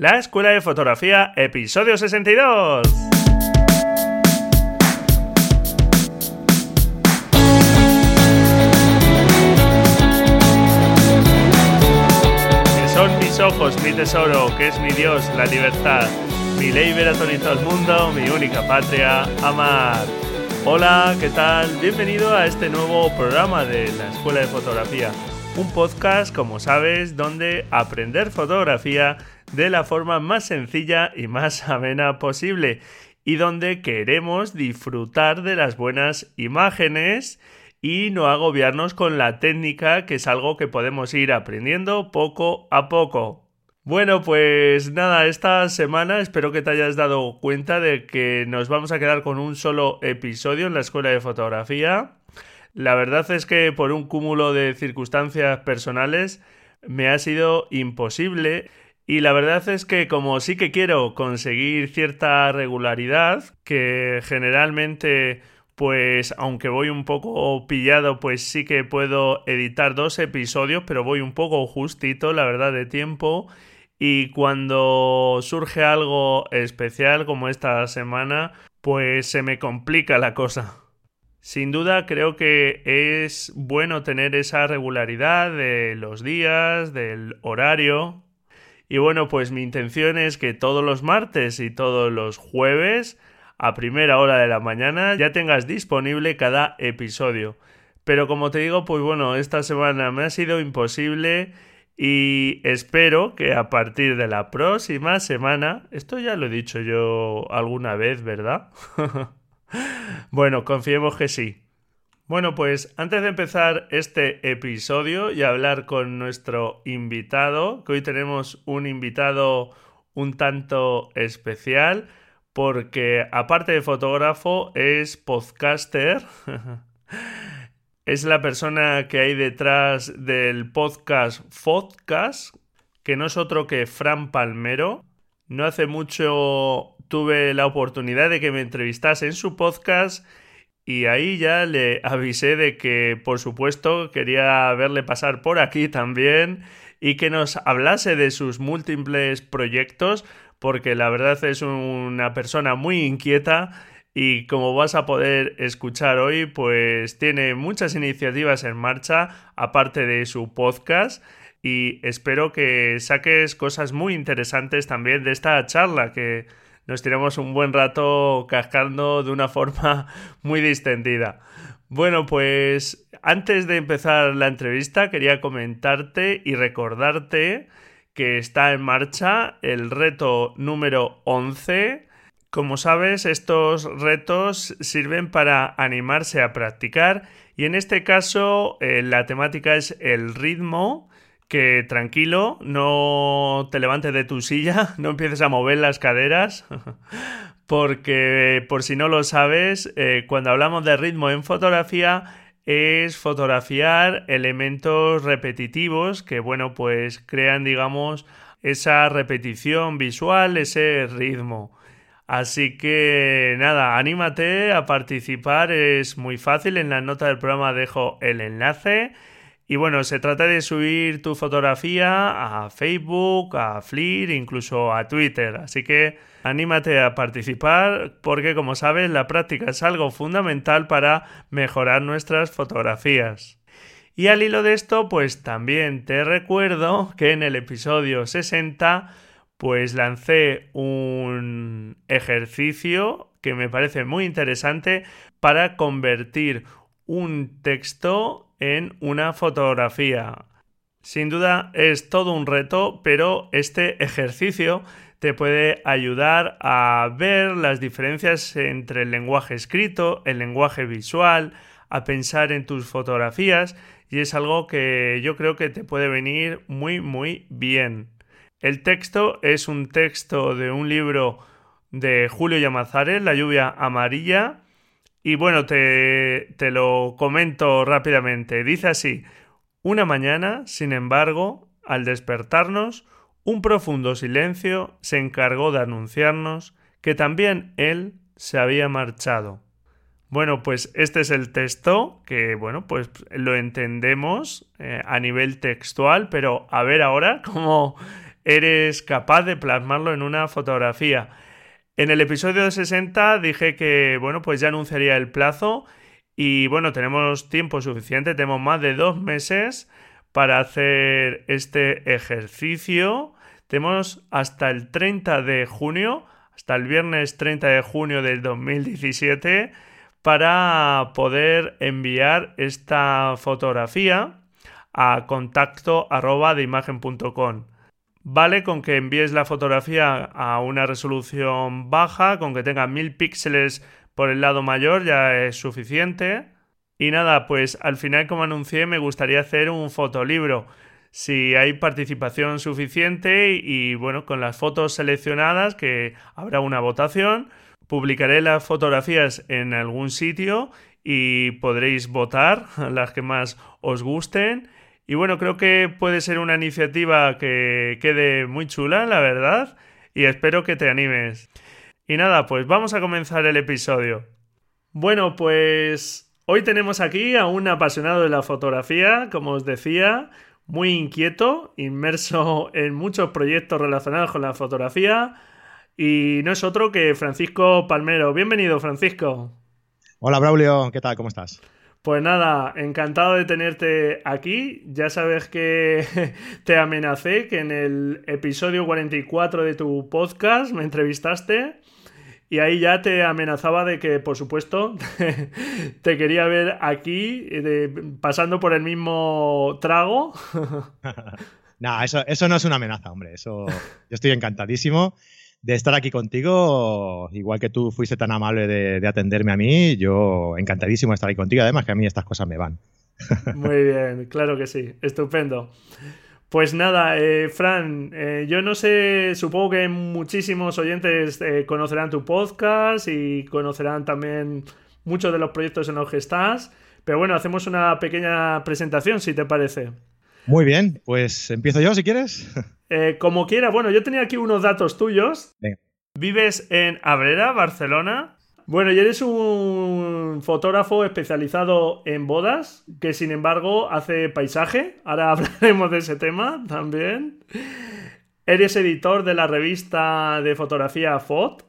La Escuela de Fotografía, episodio 62. Que son mis ojos, mi tesoro, que es mi Dios, la libertad, mi ley todo el mundo, mi única patria, amar. Hola, ¿qué tal? Bienvenido a este nuevo programa de la Escuela de Fotografía. Un podcast, como sabes, donde aprender fotografía de la forma más sencilla y más amena posible y donde queremos disfrutar de las buenas imágenes y no agobiarnos con la técnica que es algo que podemos ir aprendiendo poco a poco. Bueno, pues nada, esta semana espero que te hayas dado cuenta de que nos vamos a quedar con un solo episodio en la escuela de fotografía. La verdad es que por un cúmulo de circunstancias personales me ha sido imposible y la verdad es que como sí que quiero conseguir cierta regularidad, que generalmente pues aunque voy un poco pillado, pues sí que puedo editar dos episodios, pero voy un poco justito, la verdad, de tiempo. Y cuando surge algo especial como esta semana, pues se me complica la cosa. Sin duda creo que es bueno tener esa regularidad de los días, del horario, y bueno, pues mi intención es que todos los martes y todos los jueves, a primera hora de la mañana, ya tengas disponible cada episodio. Pero como te digo, pues bueno, esta semana me ha sido imposible y espero que a partir de la próxima semana, esto ya lo he dicho yo alguna vez, ¿verdad? bueno, confiemos que sí. Bueno, pues antes de empezar este episodio y hablar con nuestro invitado, que hoy tenemos un invitado un tanto especial, porque aparte de fotógrafo es podcaster. es la persona que hay detrás del podcast Podcast, que no es otro que Fran Palmero. No hace mucho tuve la oportunidad de que me entrevistase en su podcast y ahí ya le avisé de que, por supuesto, quería verle pasar por aquí también y que nos hablase de sus múltiples proyectos, porque la verdad es una persona muy inquieta y como vas a poder escuchar hoy, pues tiene muchas iniciativas en marcha, aparte de su podcast. Y espero que saques cosas muy interesantes también de esta charla que nos tiramos un buen rato cascando de una forma muy distendida. Bueno, pues antes de empezar la entrevista quería comentarte y recordarte que está en marcha el reto número 11. Como sabes, estos retos sirven para animarse a practicar y en este caso eh, la temática es el ritmo que tranquilo, no te levantes de tu silla, no empieces a mover las caderas, porque por si no lo sabes, eh, cuando hablamos de ritmo en fotografía, es fotografiar elementos repetitivos que, bueno, pues crean, digamos, esa repetición visual, ese ritmo. Así que nada, anímate a participar, es muy fácil, en la nota del programa dejo el enlace y bueno, se trata de subir tu fotografía a Facebook, a Flickr, incluso a Twitter. Así que anímate a participar porque como sabes la práctica es algo fundamental para mejorar nuestras fotografías. Y al hilo de esto, pues también te recuerdo que en el episodio 60 pues lancé un ejercicio que me parece muy interesante para convertir un texto en una fotografía. Sin duda es todo un reto, pero este ejercicio te puede ayudar a ver las diferencias entre el lenguaje escrito, el lenguaje visual, a pensar en tus fotografías y es algo que yo creo que te puede venir muy muy bien. El texto es un texto de un libro de Julio Llamazares, La lluvia amarilla, y bueno, te, te lo comento rápidamente. Dice así, una mañana, sin embargo, al despertarnos, un profundo silencio se encargó de anunciarnos que también él se había marchado. Bueno, pues este es el texto que, bueno, pues lo entendemos eh, a nivel textual, pero a ver ahora cómo eres capaz de plasmarlo en una fotografía. En el episodio 60 dije que, bueno, pues ya anunciaría el plazo y bueno, tenemos tiempo suficiente, tenemos más de dos meses para hacer este ejercicio. Tenemos hasta el 30 de junio, hasta el viernes 30 de junio del 2017, para poder enviar esta fotografía a contacto arroba de. Vale con que envíes la fotografía a una resolución baja, con que tenga mil píxeles por el lado mayor ya es suficiente. Y nada, pues al final como anuncié me gustaría hacer un fotolibro. Si hay participación suficiente y, bueno, con las fotos seleccionadas, que habrá una votación, publicaré las fotografías en algún sitio y podréis votar las que más os gusten. Y bueno, creo que puede ser una iniciativa que quede muy chula, la verdad, y espero que te animes. Y nada, pues vamos a comenzar el episodio. Bueno, pues hoy tenemos aquí a un apasionado de la fotografía, como os decía, muy inquieto, inmerso en muchos proyectos relacionados con la fotografía, y no es otro que Francisco Palmero. Bienvenido, Francisco. Hola, Braulio, ¿qué tal? ¿Cómo estás? Pues nada, encantado de tenerte aquí. Ya sabes que te amenacé que en el episodio 44 de tu podcast me entrevistaste y ahí ya te amenazaba de que, por supuesto, te quería ver aquí, pasando por el mismo trago. no, eso, eso no es una amenaza, hombre. Eso, yo estoy encantadísimo de estar aquí contigo. Igual que tú fuiste tan amable de, de atenderme a mí, yo encantadísimo de estar aquí contigo. Además, que a mí estas cosas me van. Muy bien, claro que sí. Estupendo. Pues nada, eh, Fran, eh, yo no sé, supongo que muchísimos oyentes eh, conocerán tu podcast y conocerán también muchos de los proyectos en los que estás, pero bueno, hacemos una pequeña presentación, si te parece. Muy bien, pues empiezo yo si quieres. como quiera, bueno, yo tenía aquí unos datos tuyos. Vives en Abrera, Barcelona. Bueno, y eres un fotógrafo especializado en bodas, que sin embargo hace paisaje. Ahora hablaremos de ese tema también. Eres editor de la revista de fotografía FOT.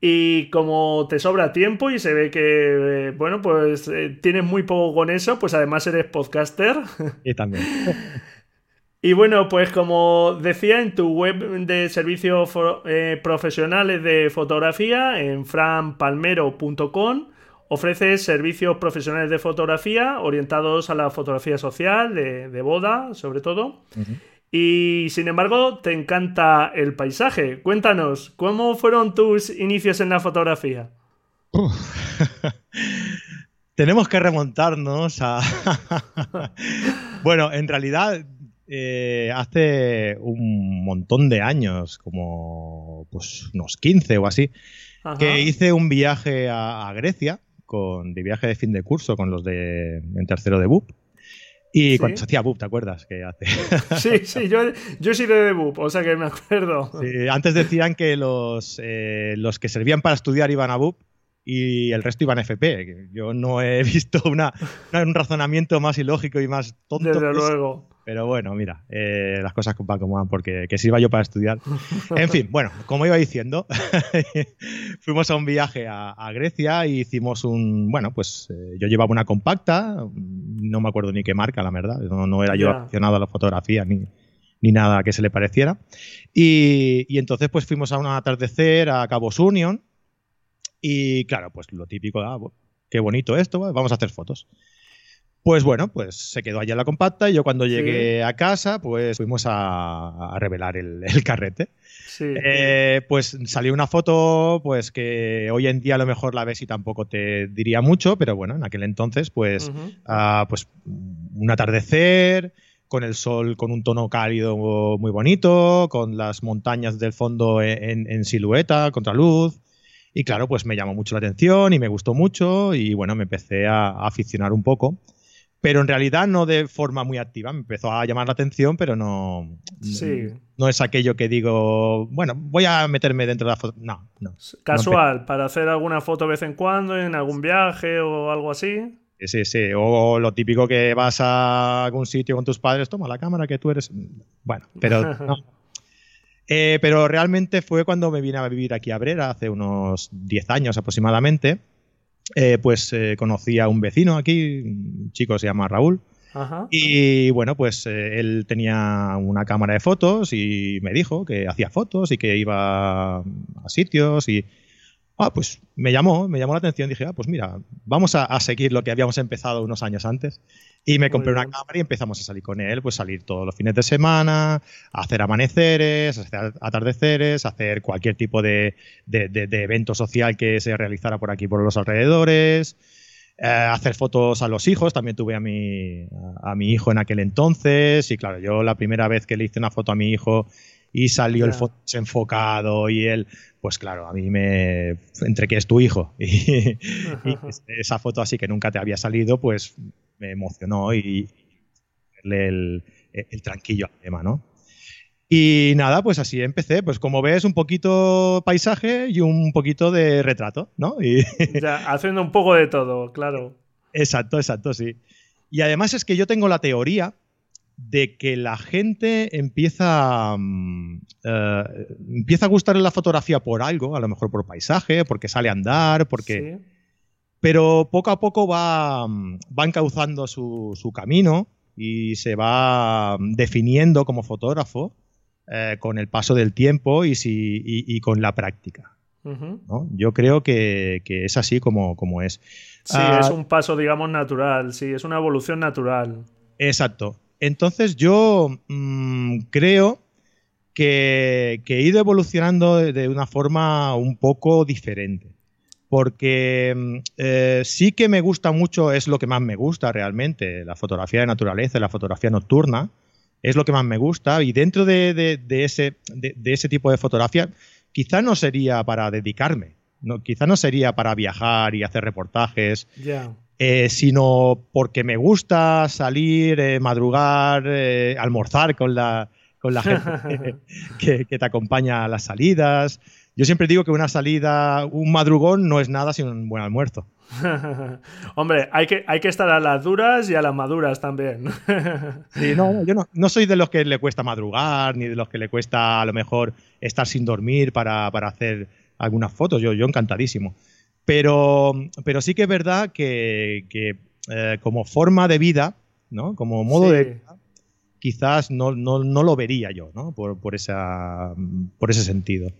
Y como te sobra tiempo y se ve que, bueno, pues eh, tienes muy poco con eso, pues además eres podcaster. Y también. Y bueno, pues como decía en tu web de servicios eh, profesionales de fotografía, en franpalmero.com, ofreces servicios profesionales de fotografía orientados a la fotografía social, de, boda, sobre todo. Y sin embargo, te encanta el paisaje. Cuéntanos, ¿cómo fueron tus inicios en la fotografía? Tenemos que remontarnos a... bueno, en realidad eh, hace un montón de años, como pues unos 15 o así, que hice un viaje a, Grecia, con, de viaje de fin de curso con los de en tercero de BUP. Y cuando se hacía BUP, ¿te acuerdas? Que hace... sí, sí, yo, yo sí de BUP, o sea que me acuerdo. antes decían que los, eh, los que servían para estudiar iban a BUP y el resto iban a FP. Yo no he visto una, un razonamiento más ilógico y más tonto. Desde luego. Pero bueno, mira, eh, las cosas van como van, porque que sirva yo para estudiar. En fin, bueno, como iba diciendo, fuimos a un viaje a, Grecia y hicimos un, bueno, pues eh, yo llevaba una compacta, no me acuerdo ni qué marca, la verdad, no, era yo aficionado a la fotografía ni, ni nada que se le pareciera. Y, y, entonces pues fuimos a un atardecer a Cabos Union y claro, pues lo típico, ah, qué bonito esto, vamos a hacer fotos. Pues bueno, pues se quedó allá la compacta y yo cuando llegué a casa, pues fuimos a, revelar el, carrete. Eh, pues salió una foto, pues que hoy en día a lo mejor la ves y tampoco te diría mucho, pero bueno, en aquel entonces, pues, ah, pues un atardecer, con el sol con un tono cálido muy bonito, con las montañas del fondo en, en silueta, contraluz. Y claro, pues me llamó mucho la atención y me gustó mucho y bueno, me empecé a aficionar un poco pero en realidad no de forma muy activa. Me empezó a llamar la atención, pero no, no, es aquello que digo, bueno, voy a meterme dentro de la foto. No, no. Casual, para hacer alguna foto de vez en cuando, en algún viaje o algo así. Sí, sí, o lo típico que vas a algún sitio con tus padres, toma la cámara que tú eres. Bueno, pero no. Eh, pero realmente fue cuando me vine a vivir aquí a Brera, hace unos 10 años aproximadamente. Eh, pues eh, conocí a un vecino aquí, un chico se llama Raúl. Y bueno, pues él tenía una cámara de fotos y me dijo que hacía fotos y que iba a sitios y Ah, pues me llamó, me llamó la atención. Dije, ah, pues mira, vamos a, seguir lo que habíamos empezado unos años antes. Y me compré una cámara y empezamos a salir con él, pues salir todos los fines de semana, a hacer amaneceres, hacer atardeceres, hacer cualquier tipo de, evento social que se realizara por aquí, por los alrededores. Eh, hacer fotos a los hijos, también tuve a mi, a mi hijo en aquel entonces y claro, yo la primera vez que le hice una foto a mi hijo y salió el foto enfocado y él, pues claro, a mí me, entre que es tu hijo y, esa foto así que nunca te había salido, pues me emocionó y el, el, tranquillo al tema, ¿no? Y nada, pues así empecé. Pues como ves, un poquito paisaje y un poquito de retrato, ¿no? Y... haciendo un poco de todo, claro. Exacto, exacto, sí. Y además es que yo tengo la teoría de que la gente empieza, mm, eh, empieza a gustarle la fotografía por algo, a lo mejor por paisaje, porque sale a andar, porque... Pero poco a poco va, mm, va encauzando su, su, camino y se va mm, definiendo como fotógrafo eh, con el paso del tiempo y, si, y, con la práctica. Yo creo que, que, es así como, como es. Sí, es ah, un paso, digamos, natural, sí, es una evolución natural. Exacto. Entonces yo mm, creo que, he ido evolucionando de, una forma un poco diferente. Porque mm, eh, sí que me gusta mucho, es lo que más me gusta realmente, la fotografía de naturaleza, la fotografía nocturna, es lo que más me gusta. Y dentro de, ese, tipo de fotografía, quizá no sería para dedicarme, no, quizá no sería para viajar y hacer reportajes. Eh, sino porque me gusta salir, eh, madrugar, eh, almorzar con la, con la gente que, te acompaña a las salidas. Yo siempre digo que una salida, un madrugón no es nada sin un buen almuerzo. Hombre, hay que, hay que estar a las duras y a las maduras también. sí, no, yo no, no, soy de los que le cuesta madrugar, ni de los que le cuesta a lo mejor estar sin dormir para, para hacer algunas fotos. Yo, yo encantadísimo. Pero, pero sí que es verdad que, eh, como forma de vida, ¿no? Como modo de vida, quizás no, lo vería yo, ¿no? Por, esa, por ese sentido.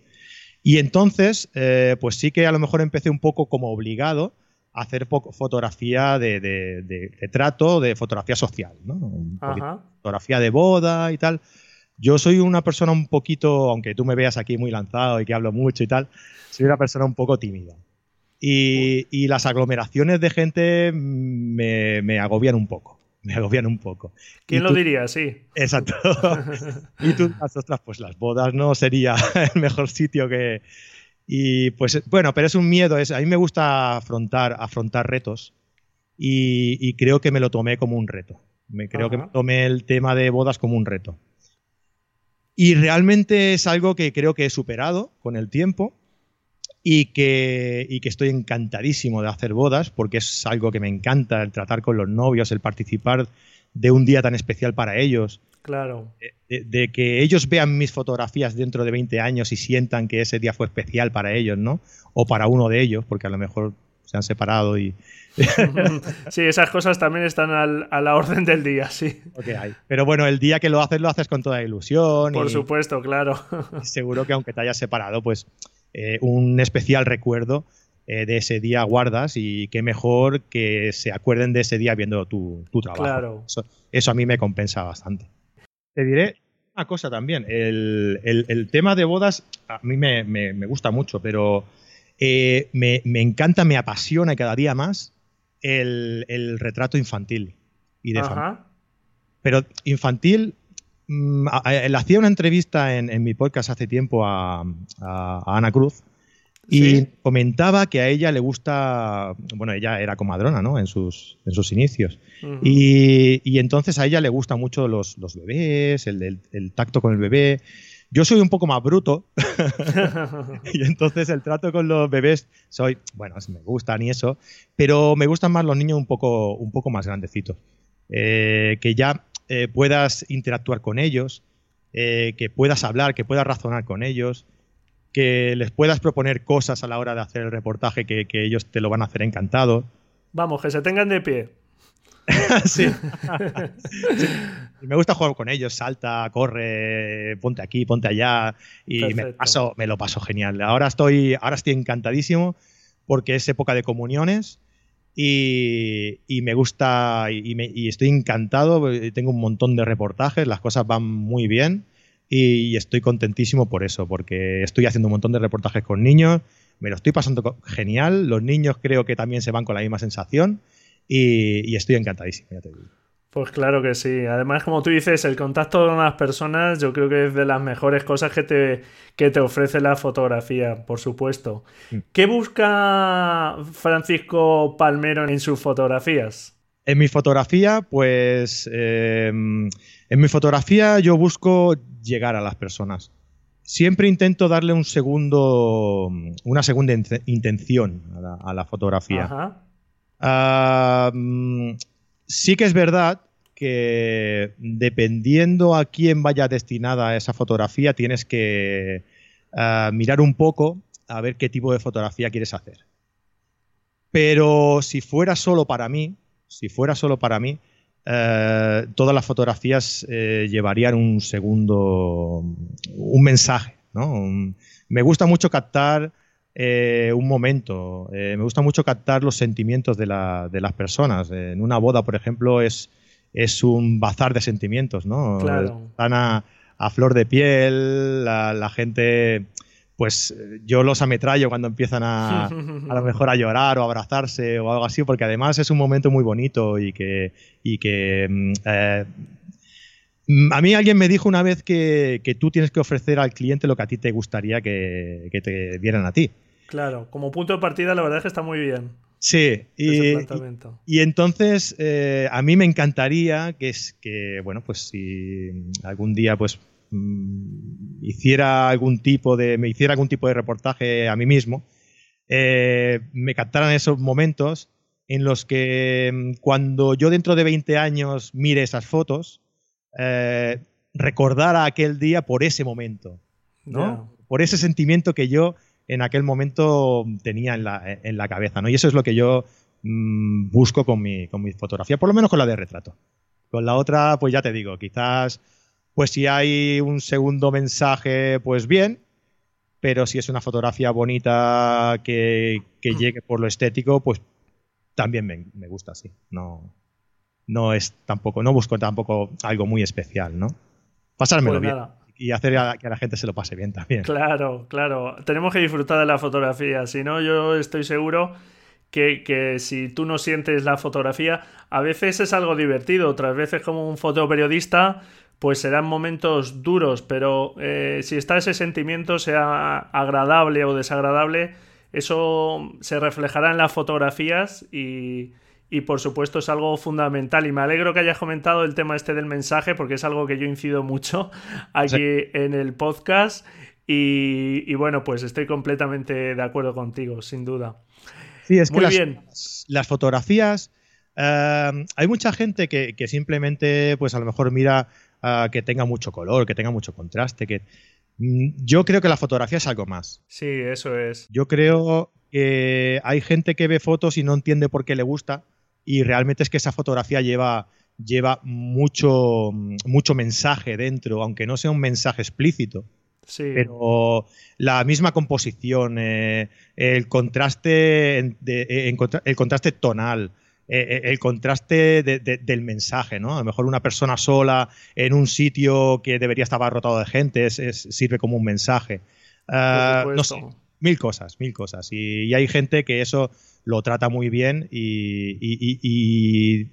Y entonces, eh, pues sí que a lo mejor empecé un poco como obligado a hacer fotografía de, de, trato, de fotografía social, ¿no? Fotografía de boda y tal. Yo soy una persona un poquito, aunque tú me veas aquí muy lanzado y que hablo mucho y tal, soy una persona un poco tímida. Y, las aglomeraciones de gente me, agobian un poco. Me agobian un poco. ¿Quién lo diría? Sí. Exacto. y tú, las otras, pues las bodas no sería el mejor sitio que. Y pues bueno, pero es un miedo. Es, a mí me gusta afrontar, afrontar retos y, creo que me lo tomé como un reto. Me creo que me tomé el tema de bodas como un reto. Y realmente es algo que creo que he superado con el tiempo y que, y que estoy encantadísimo de hacer bodas porque es algo que me encanta, el tratar con los novios, el participar de un día tan especial para ellos. Claro. De, que ellos vean mis fotografías dentro de 20 años y sientan que ese día fue especial para ellos, ¿no? O para uno de ellos, porque a lo mejor se han separado y... sí, esas cosas también están a la orden del día, sí. Pero bueno, el día que lo haces, lo haces con toda ilusión. Por supuesto, claro. seguro que aunque te hayas separado, pues eh, un especial recuerdo eh, de ese día guardas y qué mejor que se acuerden de ese día viendo tu, trabajo. Eso, a mí me compensa bastante. Te diré una cosa también, el, tema de bodas a mí me, gusta mucho, pero eh, me, encanta, me apasiona cada día más el, retrato infantil y de Pero infantil Mm, le hacía una entrevista en, mi podcast hace tiempo a, Ana Cruz y comentaba que a ella le gusta, bueno, ella era comadrona, ¿no? En sus, en sus inicios. y, entonces a ella le gustan mucho los, bebés, el, tacto con el bebé. Yo soy un poco más bruto y entonces el trato con los bebés soy, bueno, me gustan y eso, pero me gustan más los niños un poco, un poco más grandecitos. Eh, que ya eh, puedas interactuar con ellos, eh, que puedas hablar, que puedas razonar con ellos, que les puedas proponer cosas a la hora de hacer el reportaje que, ellos te lo van a hacer encantado. Vamos, que se tengan de pie. sí. Me gusta jugar con ellos, salta, corre, ponte aquí, ponte allá y me, paso, me lo paso genial. Ahora estoy, ahora estoy encantadísimo porque es época de comuniones y, me gusta y, estoy encantado. Tengo un montón de reportajes, las cosas van muy bien y, estoy contentísimo por eso, porque estoy haciendo un montón de reportajes con niños, me lo estoy pasando genial. Los niños creo que también se van con la misma sensación y, estoy encantadísimo, ya te digo. Pues claro que sí. Además, como tú dices, el contacto con las personas yo creo que es de las mejores cosas que te, que te ofrece la fotografía, por supuesto. Mm. ¿Qué busca Francisco Palmero en sus fotografías? En mi fotografía, pues em, en mi fotografía yo busco llegar a las personas. Siempre intento darle un segundo, una segunda intención a la, fotografía. Ajá. Ah, mm, sí que es verdad que dependiendo a quién vaya destinada esa fotografía, tienes que ah, mirar un poco a ver qué tipo de fotografía quieres hacer. Pero si fuera solo para mí, si fuera solo para mí, eh, todas las fotografías eh, llevarían un segundo, un mensaje. me gusta mucho captar eh, un momento, me gusta mucho captar los sentimientos de, las personas. En una boda, por ejemplo, es, es un bazar de sentimientos, ¿no? Están a, flor de piel, la gente pues yo los ametrallo cuando empiezan a, a lo mejor a llorar o a abrazarse o algo así, porque además es un momento muy bonito y que, y que mm, eh, mm, a mí alguien me dijo una vez que, tú tienes que ofrecer al cliente lo que a ti te gustaría que, te dieran a ti. Claro, como punto de partida la verdad es que está muy bien. Sí, y, y, entonces eh, a mí me encantaría que es que, bueno, pues si algún día pues Mm, hiciera algún tipo de me hiciera algún tipo de reportaje a mí mismo eh, me captaran esos momentos en los que mm, cuando yo dentro de 20 años mire esas fotos eh, recordara aquel día por ese momento ¿no? por ese sentimiento que yo en aquel momento tenía en la, en la cabeza ¿no? y eso es lo que yo mm, busco con mi, con mi fotografía por lo menos con la de retrato con la otra pues ya te digo quizás pues si hay un segundo mensaje, pues bien, pero si es una fotografía bonita que, mm. llegue por lo estético, pues también me, gusta así. No, no es tampoco, no busco tampoco algo muy especial, ¿no? Pasármelo pues bien. Y hacer que a la gente se lo pase bien también. Claro, claro. Tenemos que disfrutar de la fotografía. Si no, yo estoy seguro que, que, si tú no sientes la fotografía, a veces es algo divertido, otras veces como un fotoperiodista, pues serán momentos duros, pero eh, si está ese sentimiento, sea agradable o desagradable, eso se reflejará en las fotografías y, por supuesto es algo fundamental. Y me alegro que hayas comentado el tema este del mensaje, porque es algo que yo incido mucho aquí en el podcast. Y, bueno, pues estoy completamente de acuerdo contigo, sin duda. Sí, es que las, bien. las fotografías. Eh, hay mucha gente que, que, simplemente, pues a lo mejor mira que tenga mucho color, que tenga mucho contraste, que mm, yo creo que la fotografía es algo más. Sí, eso es. Yo creo que hay gente que ve fotos y no entiende por qué le gusta y realmente es que esa fotografía lleva, lleva mucho, mucho mensaje dentro, aunque no sea un mensaje explícito. Sí. Pero la misma composición, eh, el contraste, el contraste tonal, eh, eh, el contraste del mensaje, ¿no? A lo mejor una persona sola en un sitio que debería estar abarrotado de gente sirve como un mensaje. Ah, no sé, mil cosas, mil cosas. Y, hay gente que eso lo trata muy bien y,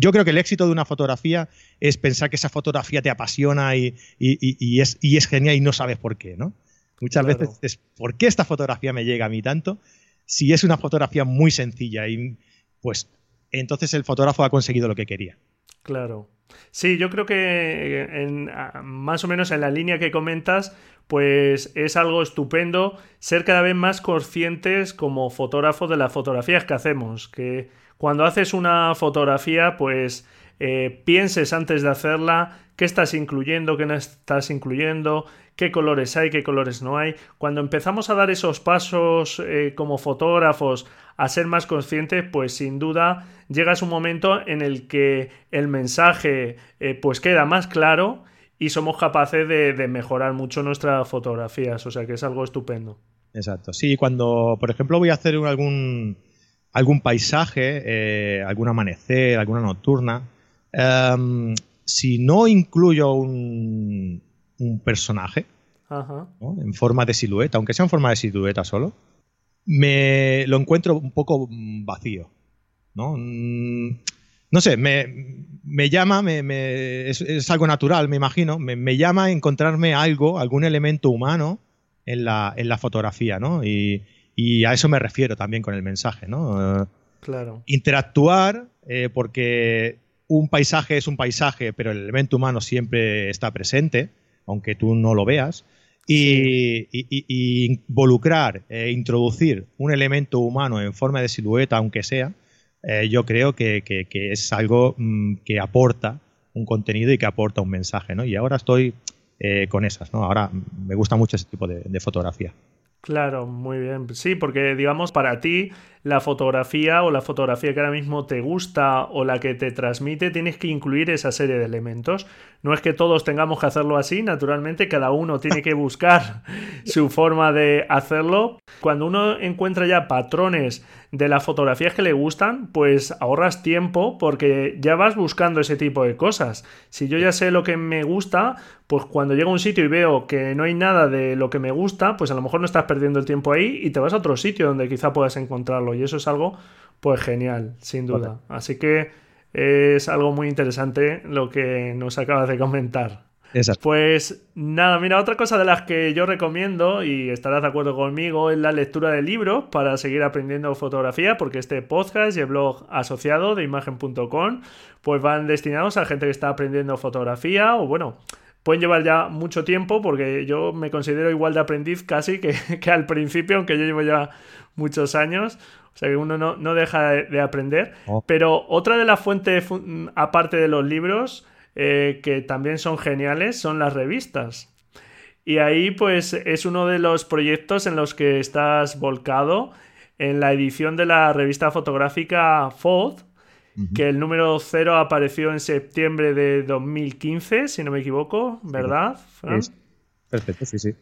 yo creo que el éxito de una fotografía es pensar que esa fotografía te apasiona y, es, es, genial y no sabes por qué, ¿no? Muchas veces es, ¿por qué esta fotografía me llega a mí tanto? Si es una fotografía muy sencilla y pues entonces el fotógrafo ha conseguido lo que quería. Claro. Sí, yo creo que en, más o menos en la línea que comentas, pues es algo estupendo ser cada vez más conscientes como fotógrafos de las fotografías que hacemos. Que cuando haces una fotografía, pues eh, pienses antes de hacerla qué estás incluyendo, qué no estás incluyendo, qué colores hay, qué colores no hay. Cuando empezamos a dar esos pasos eh, como fotógrafos a ser más conscientes, pues sin duda llegas un momento en el que el mensaje eh, pues queda más claro y somos capaces de, mejorar mucho nuestras fotografías, o sea que es algo estupendo. Exacto, sí, cuando por ejemplo voy a hacer algún, algún paisaje, eh, algún amanecer, alguna nocturna, em, si no incluyo un, un personaje en forma de silueta, aunque sea en forma de silueta solo, me lo encuentro un poco vacío. No, mm, no sé, me, me llama, me, es, algo natural, me imagino, me, llama a encontrarme algo, algún elemento humano en la, en la fotografía, ¿no? Y, y, a eso me refiero también con el mensaje, ¿no? Claro. Interactuar, eh, porque un paisaje es un paisaje, pero el elemento humano siempre está presente, aunque tú no lo veas. Y, involucrar e introducir un elemento humano en forma de silueta, aunque sea, eh, yo creo que, es algo mm, que aporta un contenido y que aporta un mensaje, ¿no? Y ahora estoy eh, con esas, ¿no? Ahora me gusta mucho ese tipo de fotografía. Claro, muy bien. Sí, porque digamos para ti la fotografía o la fotografía que ahora mismo te gusta o la que te transmite, tienes que incluir esa serie de elementos. No es que todos tengamos que hacerlo así, naturalmente cada uno tiene que buscar su forma de hacerlo. Cuando uno encuentra ya patrones de las fotografías que le gustan, pues ahorras tiempo porque ya vas buscando ese tipo de cosas. Si yo ya sé lo que me gusta, pues cuando llego a un sitio y veo que no hay nada de lo que me gusta, pues a lo mejor no estás perdiendo el tiempo ahí y te vas a otro sitio donde quizá puedas encontrarlo. Y eso es algo, pues genial, sin duda. Así que es algo muy interesante lo que nos acabas de comentar. Pues nada, mira, otra cosa de las que yo recomiendo, y estarás de acuerdo conmigo, es la lectura de libros para seguir aprendiendo fotografía, porque este podcast y el blog asociado de imagen.com, pues van destinados a gente que está aprendiendo fotografía, o bueno, pueden llevar ya mucho tiempo, porque yo me considero igual de aprendiz casi que, que al principio, aunque yo llevo ya muchos años. O sea que uno no, deja de aprender. Oh. Pero otra de las fuentes, aparte de los libros, eh, que también son geniales son las revistas. Y ahí pues es uno de los proyectos en los que estás volcado en la edición de la revista fotográfica Fold, que el número 0 apareció en septiembre de 2015, si no me equivoco, ¿verdad? Perfecto, sí, sí.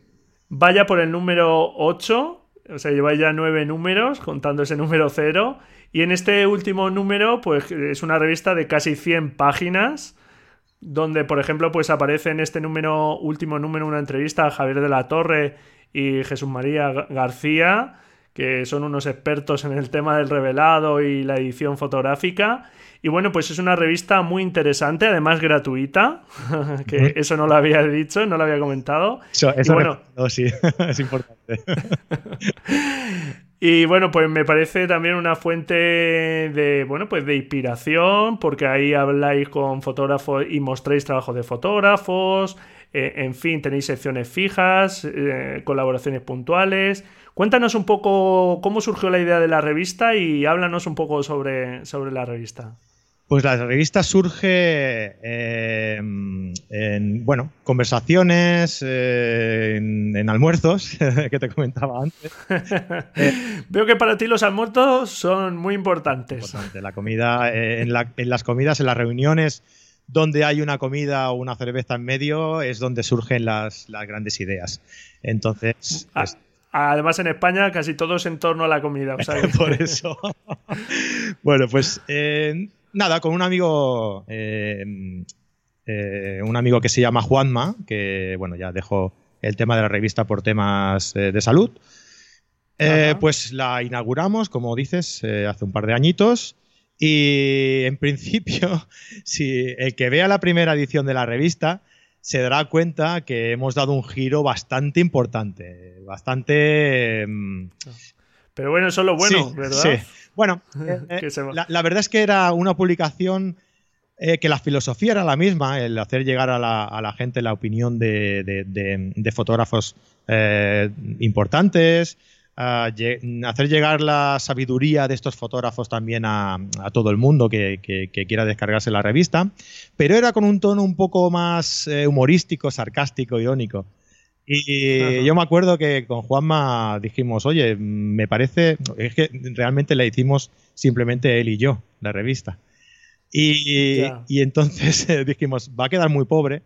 Vaya por el número 8, o sea, lleva ya nueve números, contando ese número 0. Y en este último número, pues es una revista de casi 100 páginas donde, por ejemplo, pues aparece en este número, último número, una entrevista a Javier de la Torre y Jesús María García, que son unos expertos en el tema del revelado y la edición fotográfica. Y bueno, pues es una revista muy interesante, además gratuita, que eso no lo había dicho, no lo había comentado. Eso, eso bueno, sí, es importante. Y bueno, pues me parece también una fuente de, bueno, pues de inspiración, porque ahí habláis con fotógrafos y mostráis trabajos de fotógrafos, eh, en fin, tenéis secciones fijas, eh, colaboraciones puntuales. Cuéntanos un poco cómo surgió la idea de la revista y háblanos un poco sobre, sobre la revista. Pues la revista surge eh, en, bueno, conversaciones, eh, en, almuerzos, que te comentaba antes. Veo que para ti los almuerzos son muy importantes. La comida, eh, en, las comidas, en las reuniones donde hay una comida o una cerveza en medio, es donde surgen las, grandes ideas. Entonces... Ah, además, en España casi todo es en torno a la comida. Por eso. bueno, pues nada, con un amigo, eh, eh, un amigo que se llama Juanma, que bueno, ya dejó el tema de la revista por temas eh, de salud. pues la inauguramos, como dices, hace un par de añitos. Y en principio, si el que vea la primera edición de la revista se dará cuenta que hemos dado un giro bastante importante, bastante... Mm, Pero bueno, eso es lo bueno, ¿verdad? Sí. Bueno, eh, eh, la, verdad es que era una publicación eh, que la filosofía era la misma, el hacer llegar a la, gente la opinión de, fotógrafos importantes, hacer llegar la sabiduría de estos fotógrafos también a, todo el mundo que, quiera descargarse la revista, pero era con un tono un poco más eh, humorístico, sarcástico, irónico. Y yo me acuerdo que con Juanma dijimos, oye, me parece, es que realmente la hicimos simplemente él y yo, la revista. Y, entonces dijimos, va a quedar muy pobre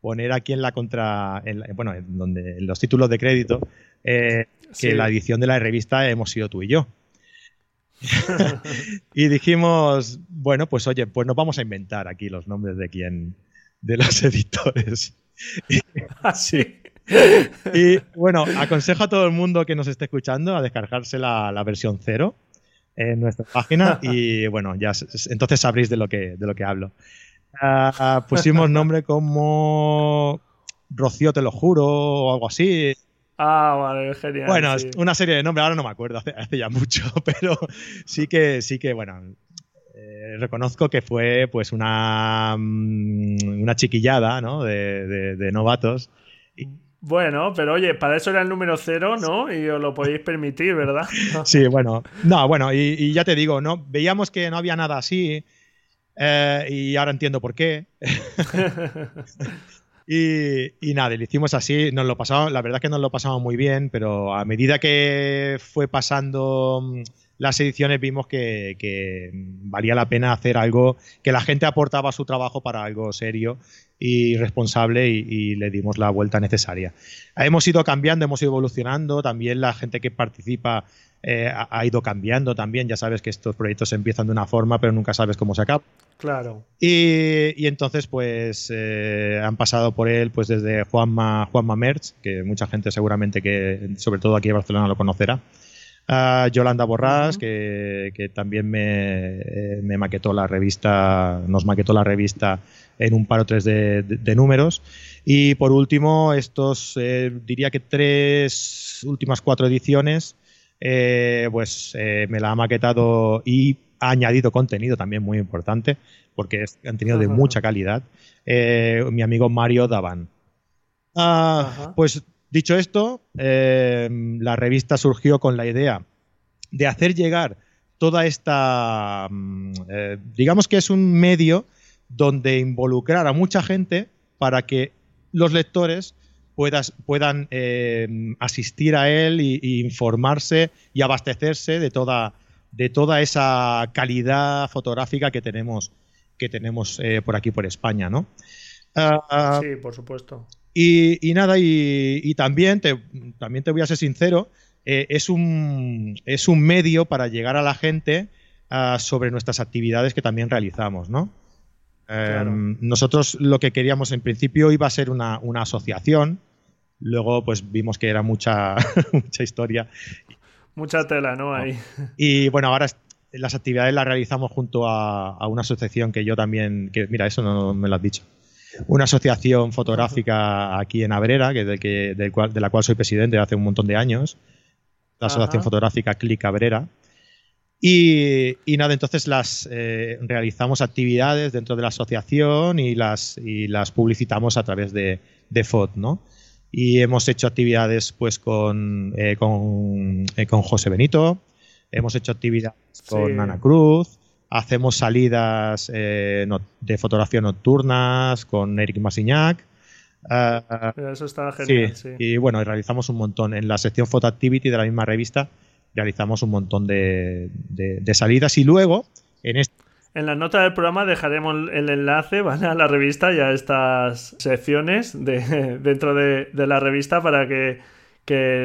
poner aquí en la contra, bueno, en, donde, en los títulos de crédito, eh, que la edición de la revista hemos sido tú y yo. y dijimos, bueno, pues oye, pues nos vamos a inventar aquí los nombres de quién, de los editores. Así. y bueno, aconsejo a todo el mundo que nos esté escuchando a descargarse la, versión cero en nuestra página y bueno, ya entonces sabréis de lo que, de lo que hablo. Ah, pusimos nombre como Rocío, te lo juro, o algo así. Ah, vale, genial. Bueno, una serie de nombres, ahora no me acuerdo, hace, ya mucho, pero sí que, sí que, bueno, eh, reconozco que fue pues una, mm, una chiquillada, ¿no? De, de, novatos. Bueno, pero oye, para eso era el número cero, ¿no? Y os lo podéis permitir, ¿verdad? sí, bueno. No, bueno, y, y, ya te digo, ¿no? Veíamos que no había nada así. Eh, y ahora entiendo por qué. Y, nada, lo hicimos así, nos lo pasamos, la verdad que nos lo pasamos muy bien, pero a medida que fue pasando mm, las ediciones vimos que, valía la pena hacer algo, que la gente aportaba su trabajo para algo serio y responsable y, le dimos la vuelta necesaria. Hemos ido cambiando, hemos ido evolucionando, también la gente que participa eh, ha, ido cambiando también, ya sabes que estos proyectos empiezan de una forma pero nunca sabes cómo se acaba. Claro. Y, entonces, pues eh, han pasado por él, pues desde Juanma, Juanma Merch, que mucha gente seguramente que, sobre todo aquí en Barcelona, lo conocerá. a Yolanda Borrás, que, también me, me, maquetó la revista, nos maquetó la revista en un par o tres de, números. Y por último, estos, eh, diría que tres últimas cuatro ediciones, eh, pues me la ha maquetado y ha añadido contenido también muy importante, porque es contenido de mucha calidad. Eh, mi amigo Mario Davan. Ah, pues dicho esto, eh, la revista surgió con la idea de hacer llegar toda esta, mm, eh, digamos que es un medio donde involucrar a mucha gente para que los lectores puedan asistir a él e informarse y abastecerse de toda, de toda esa calidad fotográfica que tenemos, que tenemos eh, por aquí, por España, ¿no? Ah, sí, por supuesto. Y, nada, y, también, te, también te voy a ser sincero, eh, es, un, es un medio para llegar a la gente ah, sobre nuestras actividades que también realizamos, ¿no? Em, nosotros lo que queríamos en principio iba a ser una, una asociación, luego pues vimos que era mucha, mucha historia Mucha tela, ¿no? Ahí. Y bueno, ahora las actividades las realizamos junto a, una asociación que yo también, que mira, eso no me lo has dicho. Una asociación fotográfica aquí en Abrera, que, de, que del cual, de la cual soy presidente hace un montón de años. La asociación fotográfica Click Abrera. Y, nada, entonces las eh, realizamos actividades dentro de la asociación y las, y las publicitamos a través de, de FOD, ¿no? Y hemos hecho actividades pues con, eh, con, eh, con, José Benito, hemos hecho actividades con Ana Cruz, hacemos salidas eh, de fotografía nocturnas con Eric Masiñac. Eso está genial, sí, Y bueno, realizamos un montón. En la sección Photo Activity de la misma revista realizamos un montón de, de salidas y luego en este en la nota del programa dejaremos el enlace a la revista y a estas secciones de, dentro de, la revista para que,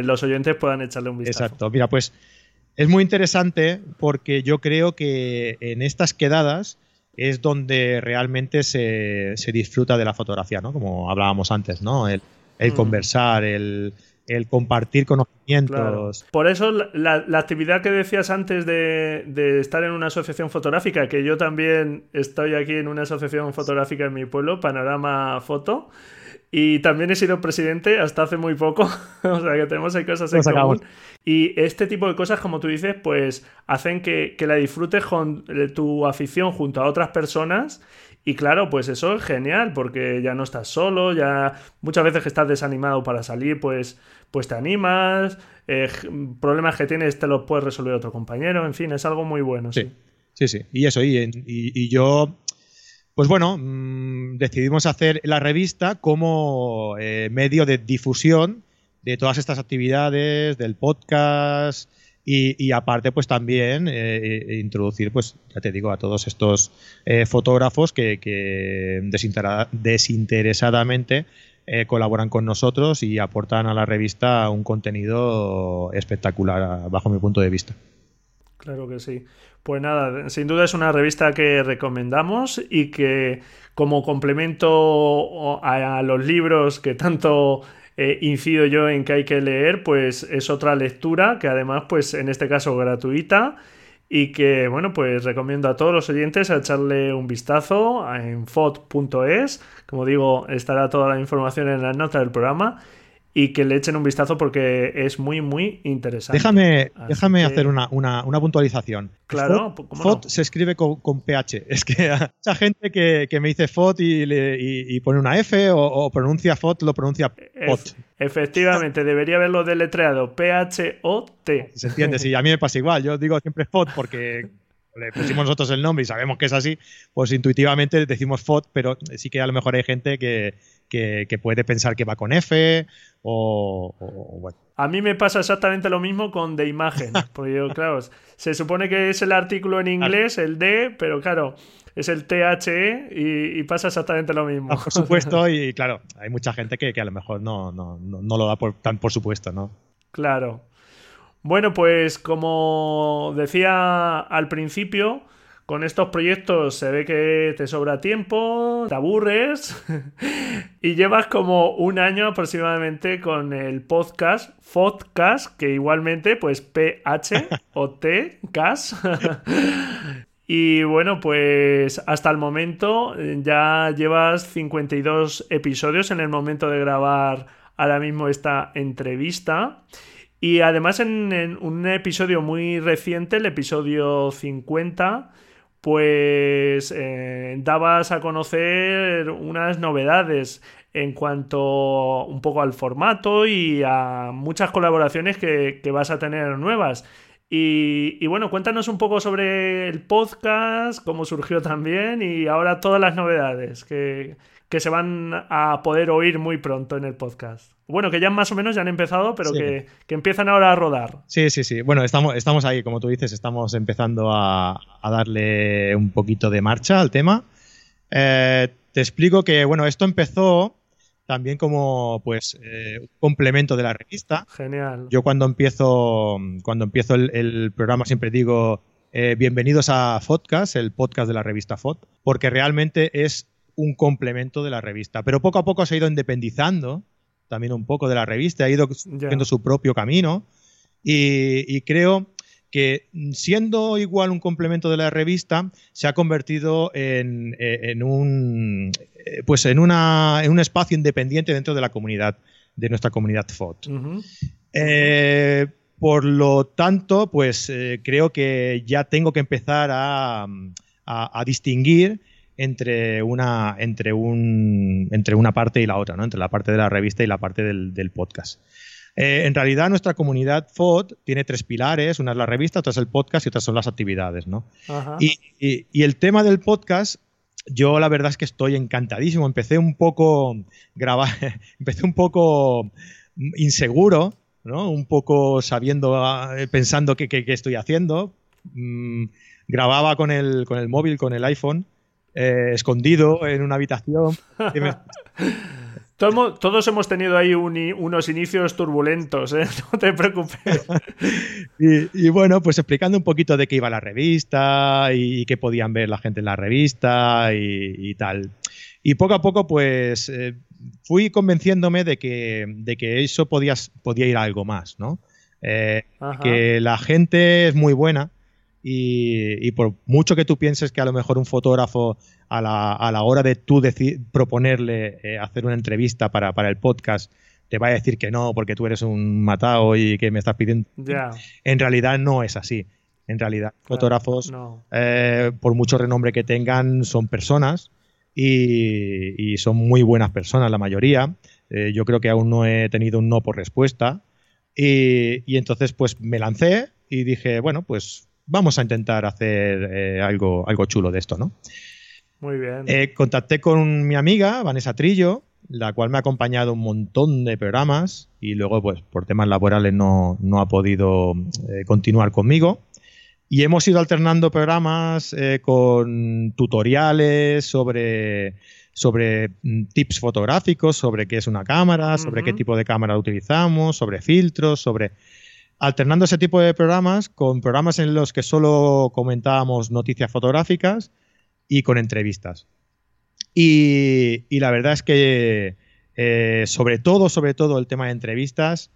los oyentes puedan echarle un vistazo. Exacto. Mira, pues es muy interesante porque yo creo que en estas quedadas es donde realmente se, disfruta de la fotografía, ¿no? Como hablábamos antes, ¿no? El, mm. conversar, el, el compartir conocimientos. Por eso la, actividad que decías antes de, estar en una asociación fotográfica, que yo también estoy aquí en una asociación fotográfica en mi pueblo, Panorama Foto, y también he sido presidente hasta hace muy poco, o sea que tenemos ahí cosas en común. Y este tipo de cosas, como tú dices, pues hacen que, la disfrutes con tu afición junto a otras personas Y claro, pues eso es genial, porque ya no estás solo, ya muchas veces que estás desanimado para salir, pues, pues te animas, eh, problemas que tienes te los puedes resolver otro compañero, en fin, es algo muy bueno. Sí, sí, sí. Y eso, y, y, yo, pues bueno, mm, decidimos hacer la revista como eh, medio de difusión de todas estas actividades, del podcast, y, aparte, pues también eh, eh, introducir, pues ya te digo, a todos estos eh, fotógrafos que, desinteresadamente colaboran con nosotros y aportan a la revista un contenido espectacular, bajo mi punto de vista. Claro que sí. Pues nada, sin duda es una revista que recomendamos y que como complemento a los libros que tanto eh, incido yo en que hay que leer, pues es otra lectura que además, pues en este caso gratuita y que, bueno, pues recomiendo a todos los oyentes a echarle un vistazo en fot.es. Como digo, estará toda la información en la nota del programa y que le echen un vistazo porque es muy, muy interesante. Déjame, déjame hacer una, puntualización. Claro, FOT, se escribe con, PH. Es que hay mucha gente que, me dice FOT y, pone una F o, pronuncia FOT, lo pronuncia FOT. efectivamente, debería haberlo deletreado P-H-O-T. Se entiende, sí, a mí me pasa igual. Yo digo siempre FOT porque le pusimos nosotros el nombre y sabemos que es así, pues intuitivamente decimos FOT, pero sí que a lo mejor hay gente que, que, puede pensar que va con F o, bueno. A mí me pasa exactamente lo mismo con de imagen, porque yo, claro, se supone que es el artículo en inglés, el D, pero claro, es el THE y, pasa exactamente lo mismo. por supuesto, y claro, hay mucha gente que, a lo mejor no, no, no, lo da por, tan por supuesto, ¿no? Claro. Bueno, pues como decía al principio, con estos proyectos se ve que te sobra tiempo, te aburres y llevas como un año aproximadamente con el podcast, podcast, que igualmente pues PH o T, CAS. y bueno, pues hasta el momento eh, ya llevas 52 episodios en el momento de grabar ahora mismo esta entrevista. Y además en, un episodio muy reciente, el episodio 50, pues eh, dabas a conocer unas novedades en cuanto un poco al formato y a muchas colaboraciones que, vas a tener nuevas. Y, bueno, cuéntanos un poco sobre el podcast, cómo surgió también y ahora todas las novedades que, que se van a poder oír muy pronto en el podcast. Bueno, que ya más o menos ya han empezado, pero que, empiezan ahora a rodar. Sí, sí, sí. Bueno, estamos, estamos ahí, como tú dices, estamos empezando a, darle un poquito de marcha al tema. Eh, te explico que, bueno, esto empezó también como pues eh, un complemento de la revista. Genial. Yo cuando empiezo, cuando empiezo el, programa siempre digo eh, bienvenidos a Podcast, el podcast de la revista FOD, porque realmente es un complemento de la revista. Pero poco a poco se ha ido independizando también un poco de la revista, ha ido haciendo su propio camino y, creo que siendo igual un complemento de la revista, se ha convertido en, un pues en, una, en un espacio independiente dentro de la comunidad, de nuestra comunidad FOT. Eh, por lo tanto, pues eh, creo que ya tengo que empezar a, a distinguir entre una, entre, un, entre una parte y la otra, ¿no? entre la parte de la revista y la parte del, podcast. Eh, en realidad, nuestra comunidad FOD tiene tres pilares: una es la revista, otra es el podcast y otras son las actividades. ¿no? Y, y, el tema del podcast, yo la verdad es que estoy encantadísimo. Empecé un poco grabar, empecé un poco inseguro, ¿no? un poco sabiendo, ah, pensando qué, estoy haciendo. Mm, grababa con el, con el móvil, con el iPhone eh, escondido en una habitación. Todos, hemos tenido ahí unos inicios turbulentos, ¿eh? no te preocupes. y, bueno, pues explicando un poquito de qué iba la revista y, qué podían ver la gente en la revista y, tal. Y poco a poco, pues eh, fui convenciéndome de que, de que eso podía, podía ir a algo más, ¿no? que la gente es muy buena y, por mucho que tú pienses que a lo mejor un fotógrafo a la, a la hora de tú proponerle eh, hacer una entrevista para, para, el podcast te va a decir que no porque tú eres un matado y que me estás pidiendo... En realidad no es así. En realidad, fotógrafos, eh, por mucho renombre que tengan, son personas y, son muy buenas personas la mayoría. Eh, yo creo que aún no he tenido un no por respuesta. Y, entonces pues me lancé y dije, bueno, pues vamos a intentar hacer eh, algo, algo chulo de esto, ¿no? Muy bien. Eh, contacté con mi amiga, Vanessa Trillo, la cual me ha acompañado un montón de programas y luego, pues, por temas laborales no, no ha podido continuar conmigo. Y hemos ido alternando programas eh, con tutoriales sobre, sobre mm, tips fotográficos, sobre qué es una cámara, sobre qué tipo de cámara utilizamos, sobre filtros, sobre... Alternando ese tipo de programas con programas en los que solo comentábamos noticias fotográficas y con entrevistas. Y, la verdad es que eh, sobre todo, sobre todo el tema de entrevistas,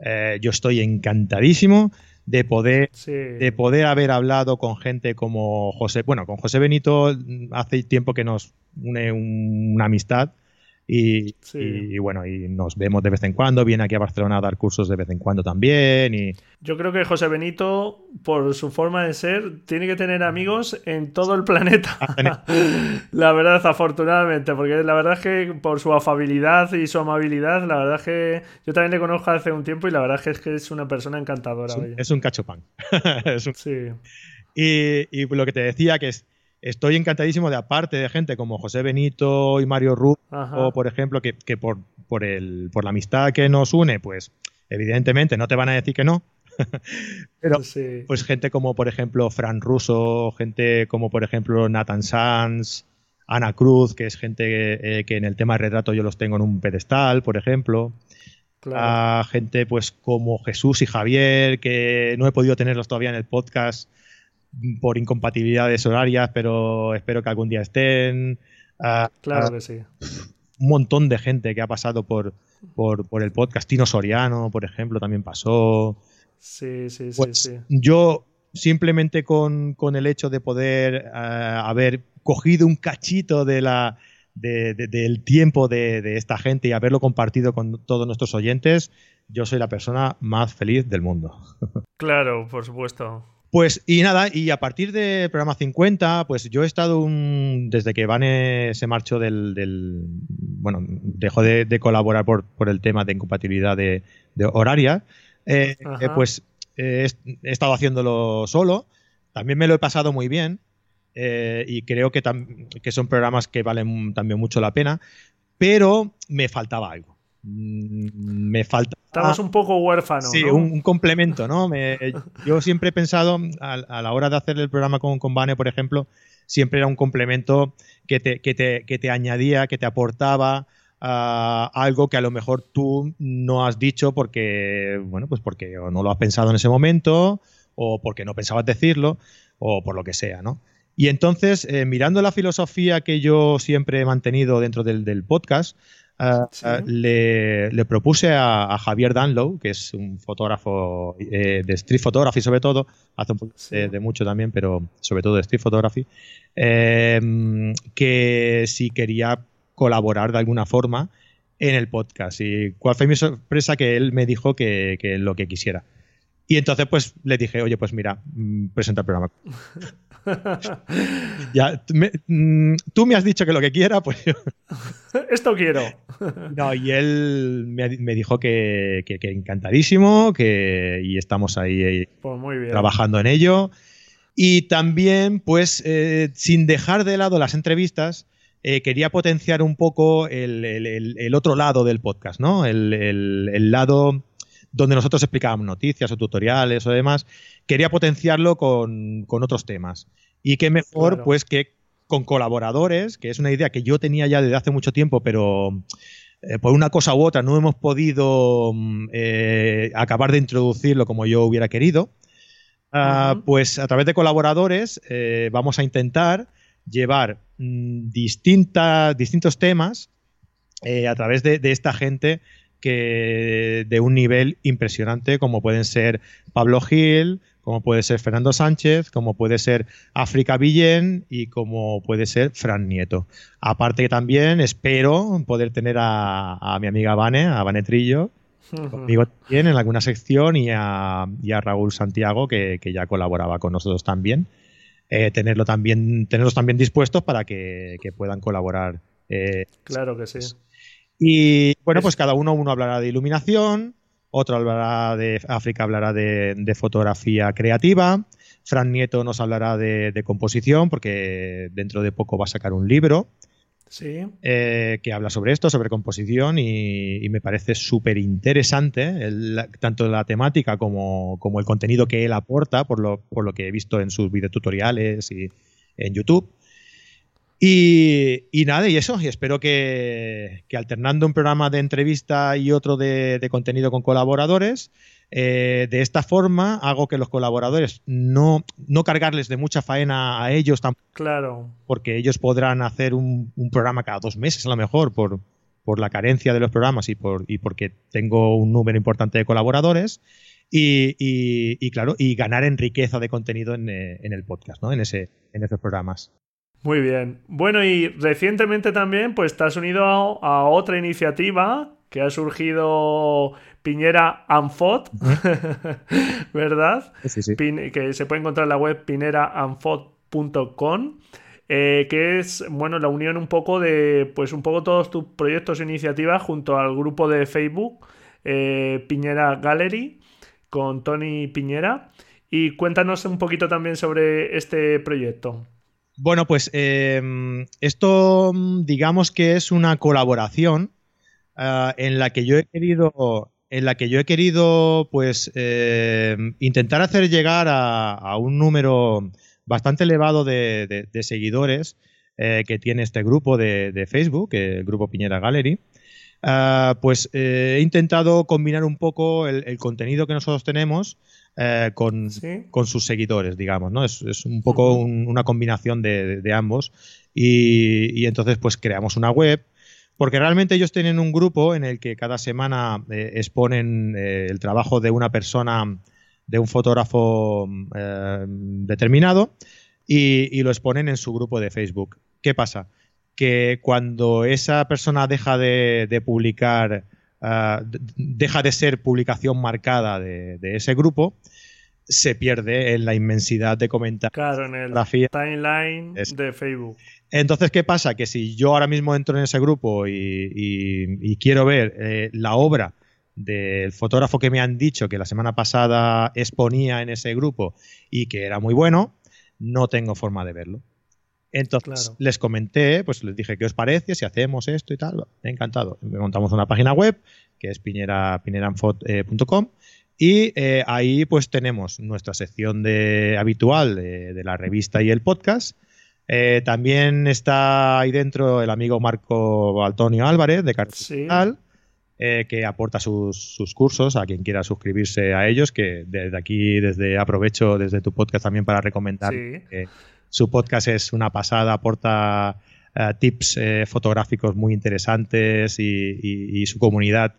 eh, yo estoy encantadísimo de poder, de poder haber hablado con gente como José, bueno, con José Benito hace tiempo que nos une una amistad y, bueno, y nos vemos de vez en cuando, viene aquí a Barcelona a dar cursos de vez en cuando también. Y... Yo creo que José Benito, por su forma de ser, tiene que tener amigos en todo el planeta. Ah, la verdad, afortunadamente, porque la verdad es que por su afabilidad y su amabilidad, la verdad es que yo también le conozco hace un tiempo y la verdad es que es, una persona encantadora. Es un, cachopán. Sí. Y, y, lo que te decía, que es estoy encantadísimo de aparte de gente como José Benito y Mario o por ejemplo, que, por, por, el, por la amistad que nos une, pues evidentemente no te van a decir que no. Pero pues gente como por ejemplo Fran Russo, gente como por ejemplo Nathan Sanz, Ana Cruz, que es gente eh, que en el tema de retrato yo los tengo en un pedestal, por ejemplo. A gente pues como Jesús y Javier, que no he podido tenerlos todavía en el podcast, por incompatibilidades horarias, pero espero que algún día estén. Ah, claro ah, que sí. Un montón de gente que ha pasado por, por, el podcast. Tino Soriano, por ejemplo, también pasó. Sí, sí, sí, pues sí. Yo simplemente con, el hecho de poder ah, haber cogido un cachito de la, del tiempo de, de, esta gente y haberlo compartido con todos nuestros oyentes, yo soy la persona más feliz del mundo. Claro, por supuesto. Pues y nada, y a partir del programa 50, pues yo he estado un, desde que Vane se marchó del, bueno, dejó de, colaborar por, por, el tema de incompatibilidad de, horaria, eh, eh, pues eh, he estado haciéndolo solo, también me lo he pasado muy bien y creo que, que son programas que valen también mucho la pena, pero me faltaba algo. Mm, me falta. Estabas un poco huérfano. Sí, un, complemento, ¿no? yo siempre he pensado, a, la hora de hacer el programa con, con Bane, por ejemplo, siempre era un complemento que te, que te, que te añadía, que te aportaba ah, algo que a lo mejor tú no has dicho porque, bueno, pues porque no lo has pensado en ese momento, o porque no pensabas decirlo, o por lo que sea, ¿no? Y entonces, eh, mirando la filosofía que yo siempre he mantenido dentro del, del podcast, Ah, ah, le, propuse a, Javier Danlow, que es un fotógrafo eh, de street photography sobre todo, hace un poco de, mucho también, pero sobre todo de street photography, em, que si quería colaborar de alguna forma en el podcast. Y cuál fue mi sorpresa que él me dijo que, que lo que quisiera. Y entonces pues le dije, oye, pues mira, mm, presenta el programa. ya, mm, tú me has dicho que lo que quiera, pues yo... Esto quiero. no, y él me, dijo que, encantadísimo, que y estamos ahí pues trabajando en ello. Y también, pues, eh, sin dejar de lado las entrevistas, eh, quería potenciar un poco el, otro lado del podcast, ¿no? el lado donde nosotros explicábamos noticias o tutoriales o demás, quería potenciarlo con, otros temas. Y qué mejor, pues, que con colaboradores, que es una idea que yo tenía ya desde hace mucho tiempo, pero eh, por una cosa u otra no hemos podido mm, eh, acabar de introducirlo como yo hubiera querido. Ah, pues a través de colaboradores eh, vamos a intentar llevar mm, distintos temas a través de, esta gente que de un nivel impresionante, como pueden ser Pablo Gil, como puede ser Fernando Sánchez, como puede ser África Villén y como puede ser Fran Nieto. Aparte que también espero poder tener a, mi amiga Vane, a Vane Trillo, conmigo también en alguna sección y a, Raúl Santiago, que, ya colaboraba con nosotros también. tenerlo también, tenerlos también dispuestos para que, puedan colaborar. claro que sí. Y bueno, pues cada uno, uno hablará de iluminación, otro hablará de África, hablará de, fotografía creativa. Fran Nieto nos hablará de, composición, porque dentro de poco va a sacar un libro. Sí. Eh, que habla sobre esto, sobre composición, y, me parece súper interesante, tanto la temática como, como, el contenido que él aporta, por lo, por lo que he visto en sus videotutoriales y en YouTube. Y, nada, y eso, y espero que, alternando un programa de entrevista y otro de, contenido con colaboradores, eh, de esta forma hago que los colaboradores no, no cargarles de mucha faena a ellos tampoco. Claro. Porque ellos podrán hacer un, programa cada dos meses a lo mejor por, por la carencia de los programas y, por, y porque tengo un número importante de colaboradores. Y, y, claro, y ganar en riqueza de contenido en, eh, en el podcast, ¿no? En, ese, en esos programas. Muy bien. Bueno, y recientemente también, pues te has unido a, otra iniciativa que ha surgido Piñera Anfot, ¿verdad? Sí, sí. que se puede encontrar en la web pineraanfot.com. Eh, que es bueno la unión un poco de pues un poco todos tus proyectos e iniciativas junto al grupo de Facebook eh, Piñera Gallery con Tony Piñera y cuéntanos un poquito también sobre este proyecto. Bueno, pues em, esto digamos que es una colaboración ah, en la que yo he querido en la que yo he querido pues em, intentar hacer llegar a, un número bastante elevado de, seguidores eh, que tiene este grupo de, Facebook, el grupo Piñera Gallery. Ah, pues eh, he intentado combinar un poco el contenido que nosotros tenemos eh, con, sus seguidores, digamos, ¿no? Es, un poco una combinación de, ambos. Y, entonces, pues creamos una web. Porque realmente ellos tienen un grupo en el que cada semana eh, exponen eh, el trabajo de una persona, de un fotógrafo determinado, y, lo exponen en su grupo de Facebook. ¿Qué pasa? Que cuando esa persona deja de publicar Ah, deja de ser publicación marcada de, ese grupo, se pierde en la inmensidad de comentarios. Claro, en el timeline de Facebook. Entonces, ¿qué pasa? Que si yo ahora mismo entro en ese grupo y, quiero ver eh, la obra del fotógrafo que me han dicho que la semana pasada exponía en ese grupo y que era muy bueno, no tengo forma de verlo. Entonces les comenté, pues les dije, ¿qué os parece si hacemos esto y tal? Encantado. Montamos una página web que es piñera, piñeranfot.com y eh, ahí pues tenemos nuestra sección de, habitual de, la revista y el podcast. Eh, también está ahí dentro el amigo Marco Antonio Álvarez de Cartel, eh, que aporta sus, cursos a quien quiera suscribirse a ellos, que desde aquí, desde aprovecho desde tu podcast también para recomendar que su podcast es una pasada, aporta eh, tips eh, fotográficos muy interesantes y, su comunidad,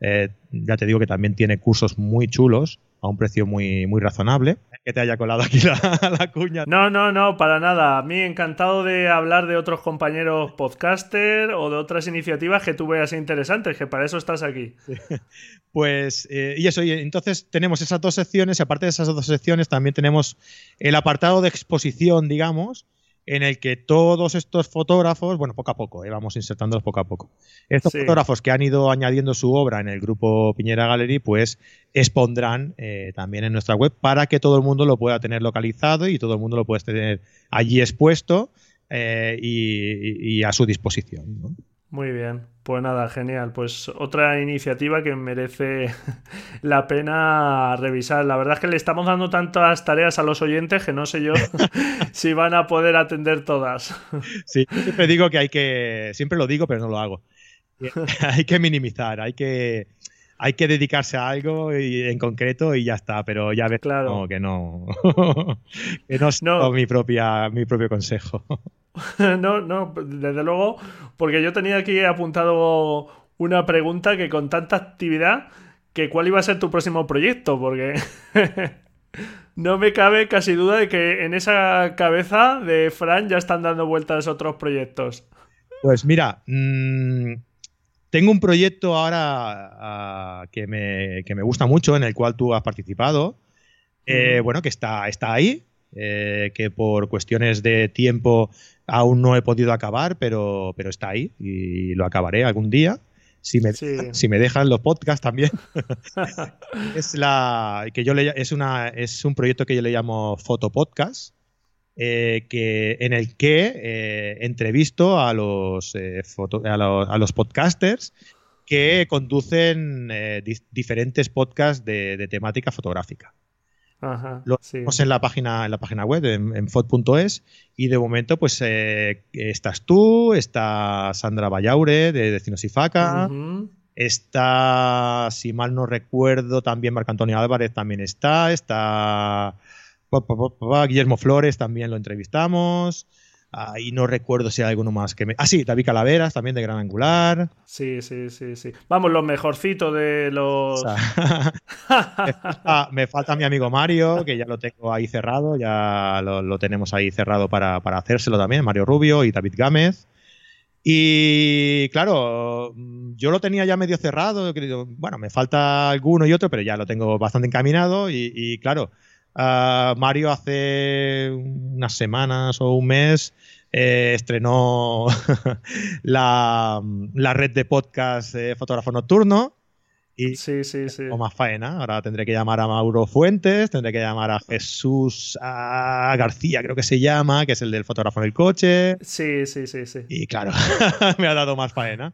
eh, ya te digo que también tiene cursos muy chulos a un precio muy, muy razonable. Que te haya colado aquí la, cuña. No, no, no, para nada. A mí encantado de hablar de otros compañeros podcaster o de otras iniciativas que tú veas interesantes, que para eso estás aquí. Pues, eh, y eso, y entonces tenemos esas dos secciones, y aparte de esas dos secciones, también tenemos el apartado de exposición, digamos, en el que todos estos fotógrafos, bueno, poco a poco, eh, vamos insertándolos poco a poco. Estos fotógrafos que han ido añadiendo su obra en el grupo Piñera Gallery, pues expondrán eh, también en nuestra web para que todo el mundo lo pueda tener localizado y todo el mundo lo pueda tener allí expuesto eh, y, a su disposición. Muy bien, pues nada, genial. Pues otra iniciativa que merece la pena revisar. La verdad es que le estamos dando tantas tareas a los oyentes que no sé yo si van a poder atender todas. Sí, siempre digo que hay que, siempre lo digo, pero no lo hago. hay que minimizar, hay que, hay que dedicarse a algo en concreto y ya está, pero ya ves claro. que no, que no, no. mi propia, mi propio consejo. no, no, desde luego, porque yo tenía aquí apuntado una pregunta que con tanta actividad, que cuál iba a ser tu próximo proyecto, porque no me cabe casi duda de que en esa cabeza de Fran ya están dando vueltas otros proyectos. Pues mira, mm, tengo un proyecto ahora ah, que, me, gusta mucho, en el cual tú has participado. Eh, bueno, que está, está ahí, que por cuestiones de tiempo aún no he podido acabar, pero, pero está ahí y lo acabaré algún día. Si me, si me dejan los podcasts también. es la que yo le, es una es un proyecto que yo le llamo Fotopodcast. Eh, que, en el que eh, entrevisto a los, eh, a, los, podcasters que conducen diferentes podcasts de, temática fotográfica. Lo tenemos en la página en la página web en, en fot.es y de momento pues estás tú está Sandra Vallaure de Destinos y Faca. Está si mal no recuerdo también Marco Antonio Álvarez también está está Guillermo Flores también lo entrevistamos. Ahí no recuerdo si hay alguno más que me. Ah, sí, David Calaveras también de Gran Angular. Sí, sí, sí, sí. Vamos, los mejorcitos de los. me, falta, mi amigo Mario, que ya lo tengo ahí cerrado, ya lo, tenemos ahí cerrado para, hacérselo también, Mario Rubio y David Gámez. Y claro, yo lo tenía ya medio cerrado, bueno, me falta alguno y otro, pero ya lo tengo bastante encaminado y claro, Ah, Mario hace unas semanas o un mes eh, estrenó la, red de podcast Fotógrafo Nocturno. Y sí, sí, sí. O más faena. Ahora tendré que llamar a Mauro Fuentes, tendré que llamar a Jesús García, creo que se llama, que es el del fotógrafo en el coche. Sí, sí, sí, sí. Y claro, me ha dado más faena.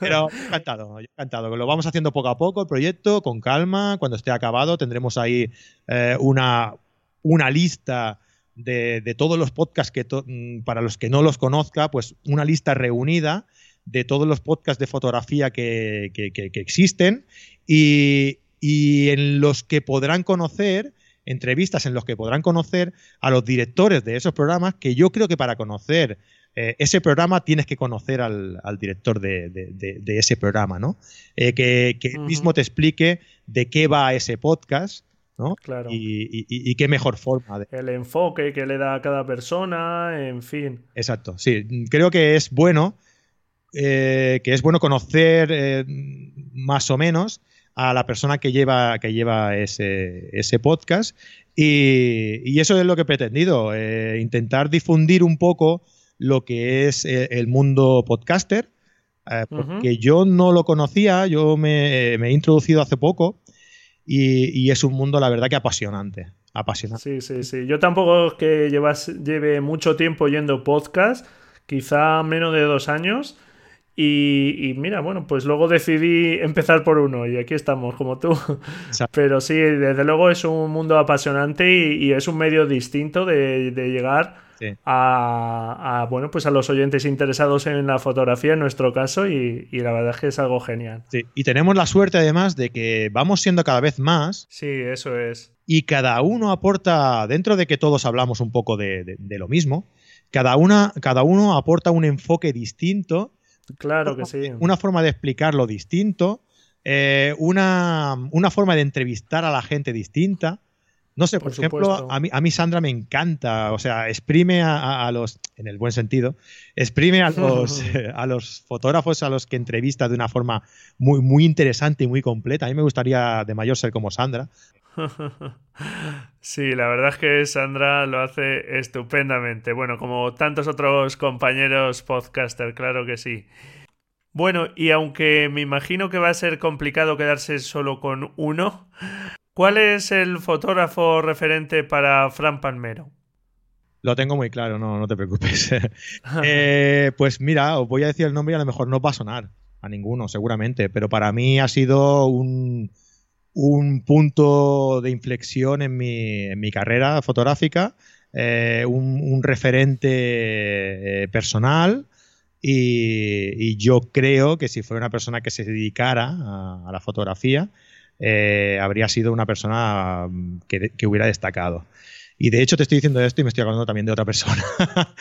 Pero encantado, encantado. Lo vamos haciendo poco a poco el proyecto, con calma. Cuando esté acabado tendremos ahí eh, una, una lista de, todos los podcasts que mm, para los que no los conozca, pues una lista reunida de todos los podcasts de fotografía que, existen y, y, en los que podrán conocer entrevistas en los que podrán conocer a los directores de esos programas que yo creo que para conocer eh, ese programa tienes que conocer al, director de, ese programa, ¿no? Eh, que, que mismo te explique de qué va ese podcast, ¿no? Claro. Y, qué mejor forma. De... El enfoque que le da a cada persona, en fin. Exacto, sí. Creo que es bueno, eh, que es bueno conocer más o menos a la persona que lleva, que lleva ese, ese podcast. Y, eso es lo que he pretendido, intentar difundir un poco lo que es eh, el mundo podcaster, eh, porque yo no lo conocía, yo me, he introducido hace poco y, es un mundo, la verdad, que apasionante. Apasionante. Sí, sí, sí. Yo tampoco es que llevas, lleve mucho tiempo yendo podcast, quizá menos de dos años. Y, mira, bueno, pues luego decidí empezar por uno y aquí estamos, como tú. Pero sí, desde luego es un mundo apasionante y, es un medio distinto de, de llegar a, bueno, pues a los oyentes interesados en la fotografía, en nuestro caso, y, la verdad es que es algo genial. Y tenemos la suerte además de que vamos siendo cada vez más. Sí, eso es. Y cada uno aporta, dentro de que todos hablamos un poco de, lo mismo, cada, una, cada uno aporta un enfoque distinto. Claro que sí. Una forma de explicarlo distinto. Eh, una, una, forma de entrevistar a la gente distinta. No sé, por, ejemplo, a mí, a mí, Sandra me encanta, o sea, exprime a, los, en el buen sentido, exprime a los, a los fotógrafos a los que entrevista de una forma muy, muy interesante y muy completa. A mí me gustaría de mayor ser como Sandra. Sí, la verdad es que Sandra lo hace estupendamente. Bueno, como tantos otros compañeros podcaster, claro que sí. Bueno, y aunque me imagino que va a ser complicado quedarse solo con uno, ¿Cuál es el fotógrafo referente para Fran Palmero? Lo tengo muy claro, no, no te preocupes. Eh, pues mira, os voy a decir el nombre y a lo mejor no va a sonar a ninguno, seguramente, pero para mí ha sido un, punto de inflexión en mi, carrera fotográfica, eh, un, referente eh, personal. Y, yo creo que si fuera una persona que se dedicara a la fotografía, eh, habría sido una persona mm, que, hubiera destacado. Y de hecho te estoy diciendo esto y me estoy hablando también de otra persona.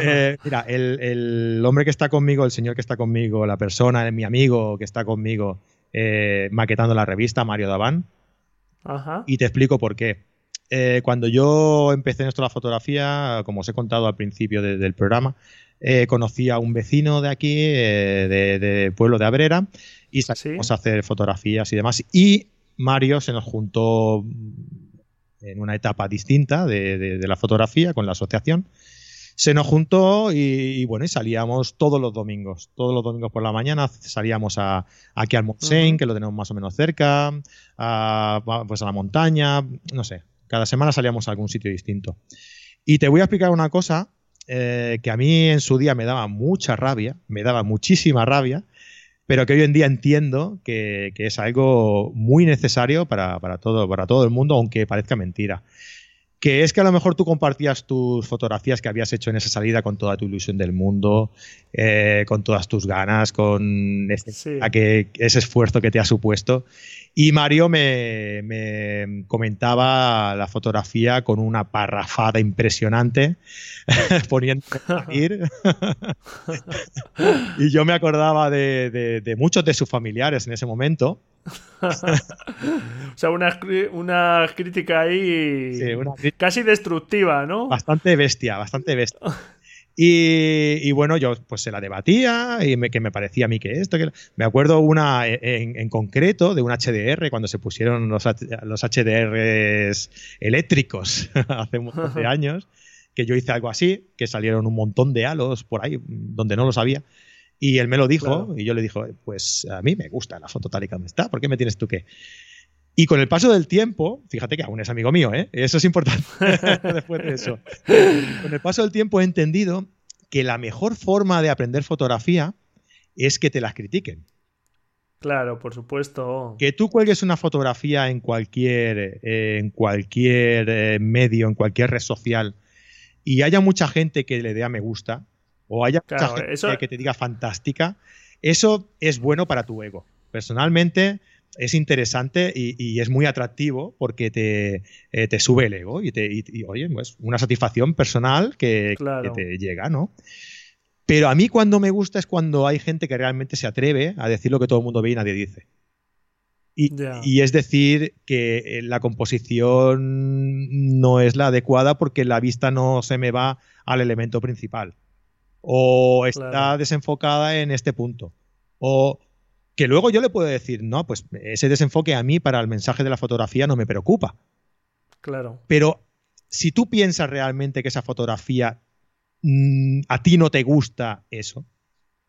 Eh, mira, el, hombre que está conmigo, el señor que está conmigo, la persona, mi amigo que está conmigo eh, maquetando la revista, Mario Daván. Y te explico por qué. cuando yo empecé en esto de la fotografía, como os he contado al principio del programa, conocí a un vecino de aquí, de, pueblo de Abrera, y salimos a hacer fotografías y demás. Y Mario se nos juntó en una etapa distinta de, la fotografía con la asociación, se nos juntó y, bueno, y salíamos todos los domingos. Todos los domingos por la mañana salíamos a, aquí al Montseny, que lo tenemos más o menos cerca, a, pues a la montaña, no sé. Cada semana salíamos a algún sitio distinto. Y te voy a explicar una cosa eh, que a mí en su día me daba mucha rabia, me daba muchísima rabia, pero que hoy en día entiendo que, es algo muy necesario para, todo, para todo el mundo, aunque parezca mentira. Que es que a lo mejor tú compartías tus fotografías que habías hecho en esa salida con toda tu ilusión del mundo, eh, con todas tus ganas, con ese, ese esfuerzo que te ha supuesto. Y Mario me, comentaba la fotografía con una parrafada impresionante, poniendo a ir. y yo me acordaba de, muchos de sus familiares en ese momento. o sea, una, una crítica ahí casi destructiva, ¿no? Bastante bestia, bastante bestia. Y, bueno, yo pues se la debatía y me, que me parecía a mí que esto, que me acuerdo una en, concreto de un HDR cuando se pusieron los, los HDRs eléctricos hace de años, que yo hice algo así, que salieron un montón de halos por ahí donde no lo sabía. Y él me lo dijo y yo le dije, pues a mí me gusta la foto tal y como está, ¿por qué me tienes tú que? Y con el paso del tiempo, fíjate que aún es amigo mío, ¿eh? eso es importante después de eso. Con el paso del tiempo he entendido que la mejor forma de aprender fotografía es que te las critiquen. Claro, por supuesto. Que tú cuelgues una fotografía en cualquier, en cualquier eh, medio, en cualquier red social, y haya mucha gente que le dé a me gusta, o haya mucha gente que te diga fantástica, eso es bueno para tu ego. Personalmente, es interesante y, es muy atractivo porque te, eh, te sube el ego y, te, oye, pues una satisfacción personal que, te llega, ¿no? Pero a mí cuando me gusta es cuando hay gente que realmente se atreve a decir lo que todo el mundo ve y nadie dice. Y, y, es decir que eh, la composición no es la adecuada porque la vista no se me va al elemento principal. O está desenfocada en este punto. O que luego yo le puedo decir, no, pues ese desenfoque a mí para el mensaje de la fotografía no me preocupa. Claro. Pero si tú piensas realmente que esa fotografía mm, a ti no te gusta eso,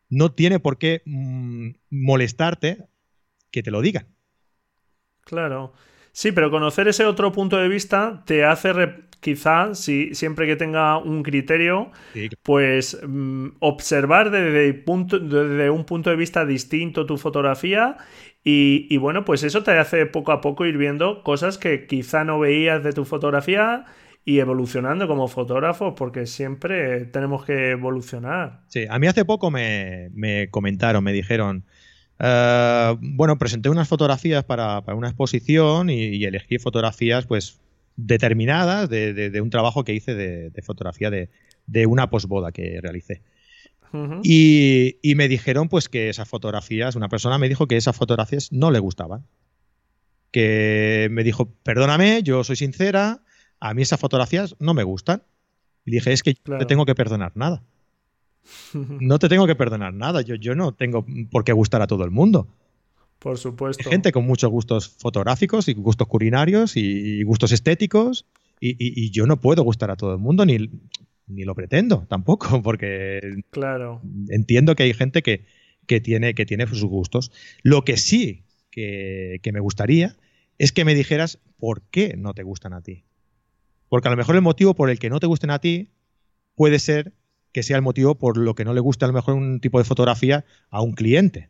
no tiene por qué mm, molestarte que te lo digan. Claro. Sí, pero conocer ese otro punto de vista te hace quizá, si, siempre que tenga un criterio, pues mm, observar desde, punto, desde, un punto de vista distinto tu fotografía y, y, bueno, pues eso te hace poco a poco ir viendo cosas que quizá no veías de tu fotografía y evolucionando como fotógrafo, porque siempre tenemos que evolucionar. Sí, a mí hace poco me, me comentaron, me dijeron, eh, bueno, presenté unas fotografías para, una exposición y, elegí fotografías pues determinadas de, un trabajo que hice de, fotografía de, una posboda que realicé. y, me dijeron pues que esas fotografías, una persona me dijo que esas fotografías no le gustaban. Que me dijo, perdóname, yo soy sincera, a mí esas fotografías no me gustan. Y dije, es que no te tengo que perdonar nada. no te tengo que perdonar nada. Yo, yo no tengo por qué gustar a todo el mundo. Por supuesto. Gente con muchos gustos fotográficos y gustos culinarios y, gustos estéticos. Y, yo no puedo gustar a todo el mundo, ni, ni lo pretendo tampoco, porque claro. entiendo que hay gente que, tiene, que tiene sus gustos. Lo que sí que, que me gustaría es que me dijeras por qué no te gustan a ti. Porque a lo mejor el motivo por el que no te gusten a ti puede ser que sea el motivo por lo que no le gusta a lo mejor un tipo de fotografía a un cliente.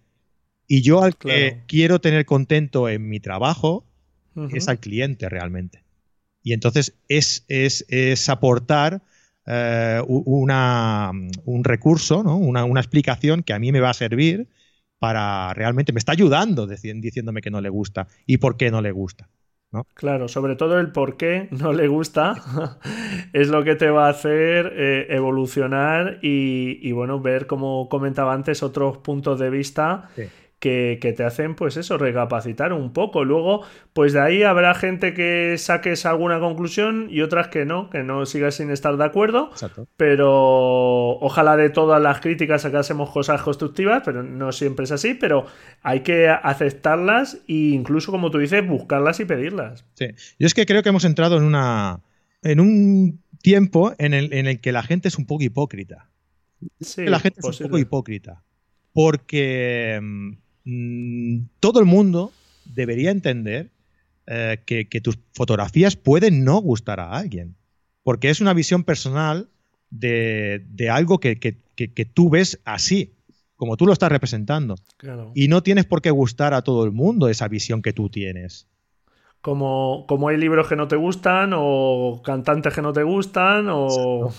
Y yo al que quiero tener contento en mi trabajo es al cliente realmente. Y entonces es, es, aportar eh, una, un recurso, ¿no? una, una, explicación que a mí me va a servir para realmente, me está ayudando diciéndome que no le gusta y por qué no le gusta. Claro, sobre todo el por qué no le gusta es lo que te va a hacer eh, evolucionar y, bueno, ver, como comentaba antes, otros puntos de vista que, te hacen, pues eso, recapacitar un poco. Luego, pues de ahí habrá gente que saques alguna conclusión y otras que no, que no sigas sin estar de acuerdo. Pero ojalá de todas las críticas sacásemos cosas constructivas, pero no siempre es así, pero hay que aceptarlas e incluso, como tú dices, buscarlas y pedirlas. Sí, yo es que creo que hemos entrado en una... en un tiempo en el, en el que la gente es un poco hipócrita. Sí, la gente es un poco hipócrita. Porque mm, todo el mundo debería entender eh, que, tus fotografías pueden no gustar a alguien, porque es una visión personal de, algo que, tú ves así, como tú lo estás representando. Y no tienes por qué gustar a todo el mundo esa visión que tú tienes. Como, como, hay libros que no te gustan, o cantantes que no te gustan, o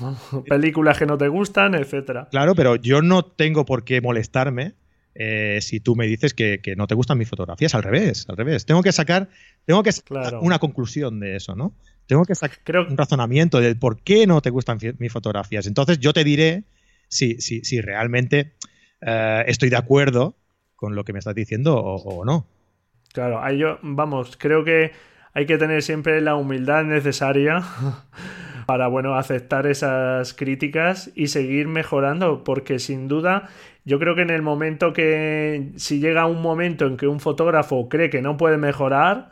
películas que no te gustan, etcétera. Claro, pero yo no tengo por qué molestarme eh, si tú me dices que, no te gustan mis fotografías. Al revés, al revés. Tengo que sacar, tengo que una conclusión de eso, ¿no? Tengo que sacar un razonamiento del por qué no te gustan mis fotografías. Entonces yo te diré si, si, si realmente eh, estoy de acuerdo con lo que me estás diciendo o, no. Claro, ahí yo, vamos, creo que hay que tener siempre la humildad necesaria para, bueno, aceptar esas críticas y seguir mejorando, porque sin duda yo creo que en el momento que, si llega un momento en que un fotógrafo cree que no puede mejorar,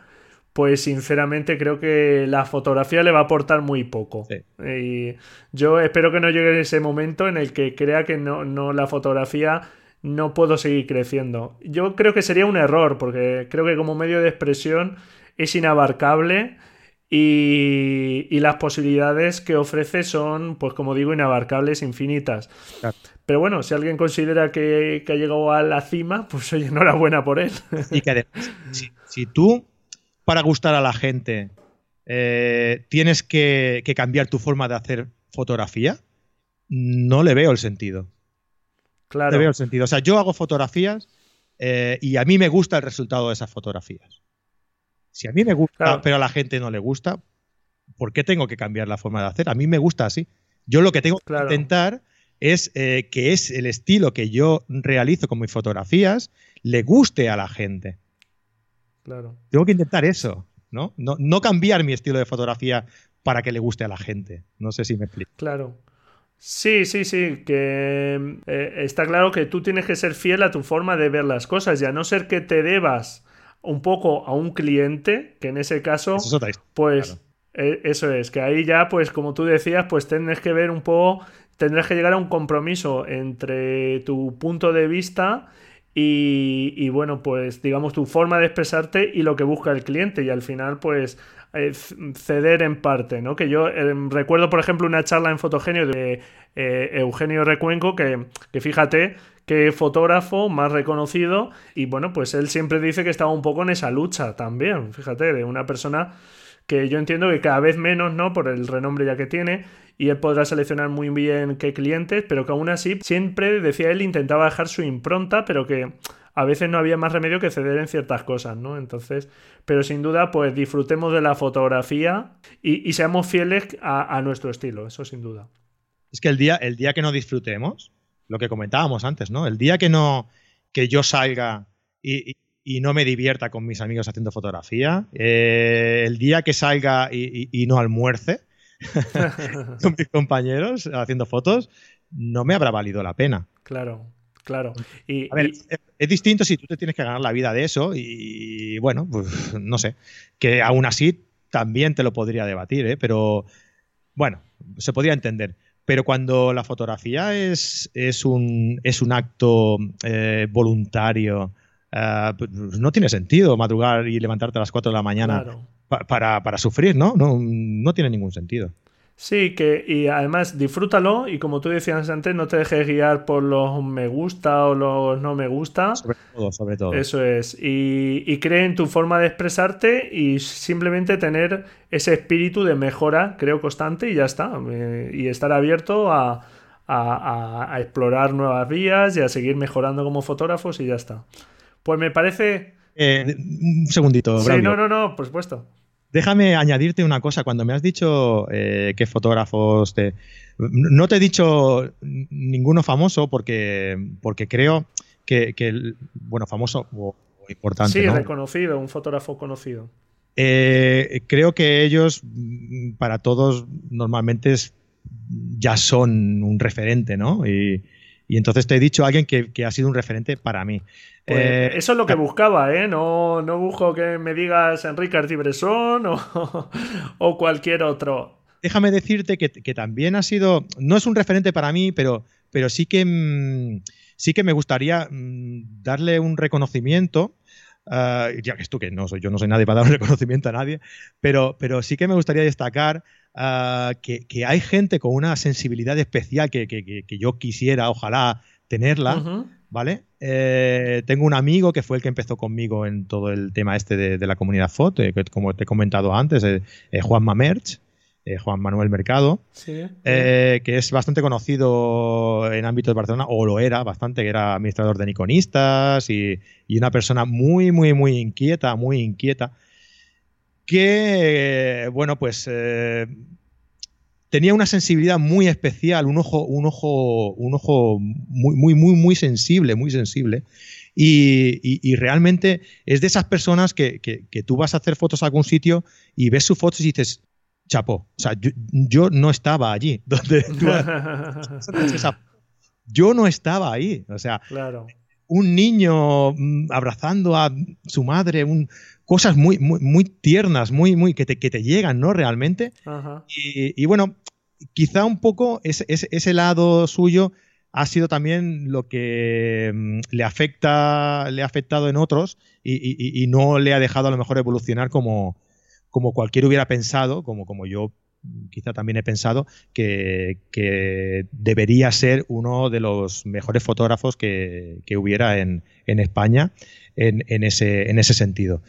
pues sinceramente creo que la fotografía le va a aportar muy poco. Y yo espero que no llegue ese momento en el que crea que no, no la fotografía no puedo seguir creciendo. Yo creo que sería un error, porque creo que como medio de expresión es inabarcable y, y las posibilidades que ofrece son, pues como digo, inabarcables, infinitas. Pero bueno, si alguien considera que, ha llegado a la cima, pues oye, enhorabuena por él. Y que además, si, tú, para gustar a la gente, eh, tienes que, cambiar tu forma de hacer fotografía, no le veo el sentido. Claro. No le veo el sentido. O sea, yo hago fotografías eh, y a mí me gusta el resultado de esas fotografías. Si a mí me gusta, pero a la gente no le gusta, ¿por qué tengo que cambiar la forma de hacer? A mí me gusta así. Yo lo que tengo que intentar es eh, que es el estilo que yo realizo con mis fotografías le guste a la gente. Claro. Tengo que intentar eso, ¿no? No, cambiar mi estilo de fotografía para que le guste a la gente. No sé si me explico. Claro. Sí, sí, sí, que eh, está claro que tú tienes que ser fiel a tu forma de ver las cosas y a no ser que te debas un poco a un cliente, que en ese caso, pues e, eso es, que ahí ya, pues como tú decías, pues tienes que ver un poco tendrás que llegar a un compromiso entre tu punto de vista y, bueno, pues digamos tu forma de expresarte y lo que busca el cliente. Y al final pues eh, ceder en parte, ¿no? Que yo eh, recuerdo por ejemplo una charla en Fotogenio de eh, Eugenio Recuenco que, que fíjate que fotógrafo más reconocido y bueno, pues él siempre dice que estaba un poco en esa lucha también, fíjate, de una persona que yo entiendo que cada vez menos, ¿no? Por el renombre ya que tiene y él podrá seleccionar muy bien qué clientes, pero que aún así siempre, decía él, intentaba dejar su impronta, pero que a veces no había más remedio que ceder en ciertas cosas, ¿no? Entonces, pero sin duda, pues disfrutemos de la fotografía y, seamos fieles a, nuestro estilo, eso sin duda. Es que el día, el día que no disfrutemos, lo que comentábamos antes, ¿no? El día que no, que yo salga y, no me divierta con mis amigos haciendo fotografía, eh, el día que salga y no almuerce, con mis compañeros haciendo fotos, no me habrá valido la pena. Claro, claro. Y, a ver, es distinto si tú te tienes que ganar la vida de eso y, bueno, pues no sé, que aún así también te lo podría debatir, ¿eh? pero bueno, se podría entender. Pero cuando la fotografía es, es, un, es un acto eh, voluntario, eh, no tiene sentido madrugar y levantarte a las 4 de la mañana para, para, sufrir, ¿no? ¿no? No tiene ningún sentido. Sí, que y además disfrútalo y como tú decías antes, no te dejes guiar por los me gusta o los no me gusta. Sobre todo, sobre todo. Eso es. Y, y cree en tu forma de expresarte y simplemente tener ese espíritu de mejora, creo, constante y ya está. Eh, y estar abierto a, a, a, explorar nuevas vías y a seguir mejorando como fotógrafos y ya está. Pues me parece... Eh, un segundito. Sí, no, no, no, por supuesto. Déjame añadirte una cosa. Cuando me has dicho eh, qué fotógrafos te... No te he dicho ninguno famoso porque, porque creo que, bueno, famoso o, importante. Sí, reconocido, un fotógrafo conocido. Eh, creo que ellos, para todos, normalmente ya son un referente, ¿no? Y, entonces te he dicho a alguien que, ha sido un referente para mí. Pues eh, eso es lo que buscaba, ¿eh? No, no busco que me digas Enrique Artibresón o, o cualquier otro. Déjame decirte que, también ha sido, no es un referente para mí, pero, pero sí que... Mm, sí que me gustaría mm, darle un reconocimiento. Ah, ya que esto que no soy, yo no soy nadie para dar un reconocimiento a nadie, pero, pero sí que me gustaría destacar ah, que, hay gente con una sensibilidad especial que, yo quisiera, ojalá, tenerla, ¿vale? Eh, tengo un amigo que fue el que empezó conmigo en todo el tema este de, la comunidad foto, que como te he comentado antes, eh, eh, Juan Mamerch, eh, Juan Manuel Mercado, eh, que es bastante conocido en ámbito de Barcelona, o lo era bastante, que era administrador de Niconistas y, una persona muy, muy, muy inquieta, muy inquieta, que, bueno, pues eh, tenía una sensibilidad muy especial, un ojo, un ojo, un ojo muy, muy, muy, muy sensible, muy sensible. Y, realmente es de esas personas que, que, tú vas a hacer fotos a algún sitio y ves sus fotos y dices, chapó. O sea, yo, no estaba allí. Donde yo no estaba ahí. O sea, un niño mm, abrazando a su madre, un, cosas muy, muy, muy tiernas, muy, muy, que te, que te llegan, ¿no? Realmente. Y, bueno, quizá un poco ese, ese, lado suyo ha sido también lo que mm, le afecta, le ha afectado en otros y, y, no le ha dejado a lo mejor evolucionar como, como cualquiera hubiera pensado, como, como yo quizá también he pensado, que, debería ser uno de los mejores fotógrafos que, hubiera en, España en, ese, en ese sentido.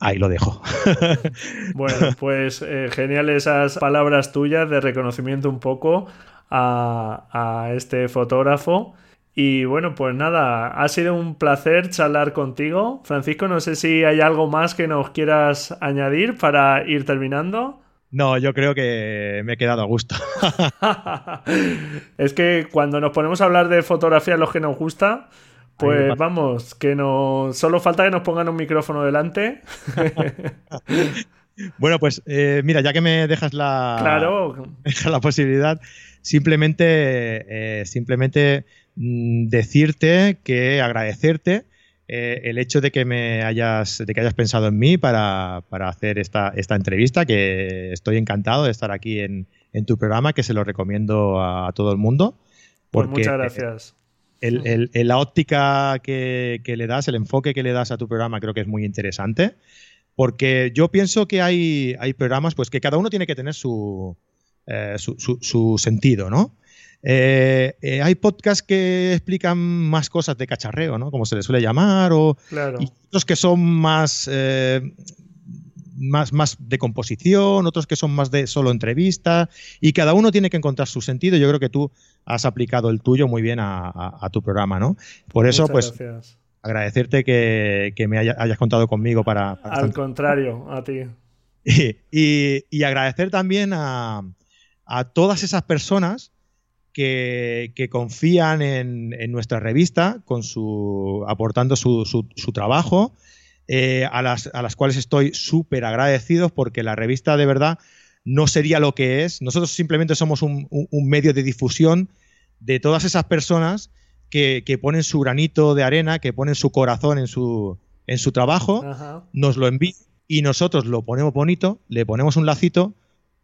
Ahí lo dejo. Bueno, pues eh, genial esas palabras tuyas de reconocimiento un poco a, a este fotógrafo. Y bueno, pues nada, ha sido un placer charlar contigo. Francisco, no sé si hay algo más que nos quieras añadir para ir terminando. No, yo creo que me he quedado a gusto. es que cuando nos ponemos a hablar de fotografía, los que nos gusta, pues vamos, que no. Solo falta que nos pongan un micrófono delante. bueno, pues eh, mira, ya que me dejas la. Claro. la posibilidad, simplemente. Eh, simplemente Mm, decirte que agradecerte eh, el hecho de que me hayas, de que hayas pensado en mí para, hacer esta, esta, entrevista, que estoy encantado de estar aquí en, tu programa, que se lo recomiendo a, todo el mundo. Pues muchas gracias. El, la óptica que, le das, el enfoque que le das a tu programa creo que es muy interesante, porque yo pienso que hay, hay programas pues que cada uno tiene que tener su, eh, su, su sentido, ¿no? Eh, eh, hay podcasts que explican más cosas de cacharreo, ¿no? Como se le suele llamar, o otros que son más, eh, más, más de composición, otros que son más de solo entrevista, y cada uno tiene que encontrar su sentido. Yo creo que tú has aplicado el tuyo muy bien a, tu programa, ¿no? Por eso, pues. Agradecerte que, me hayas contado conmigo para. Al contrario, a ti. Y, agradecer también a, a todas esas personas que, confían en, nuestra revista, con su, aportando su, su, trabajo, eh, a, las, a, las, cuales estoy súper agradecido porque la revista de verdad no sería lo que es. Nosotros simplemente somos un, medio de difusión de todas esas personas que, ponen su granito de arena, que ponen su corazón en su, en su trabajo, nos lo envían y nosotros lo ponemos bonito, le ponemos un lacito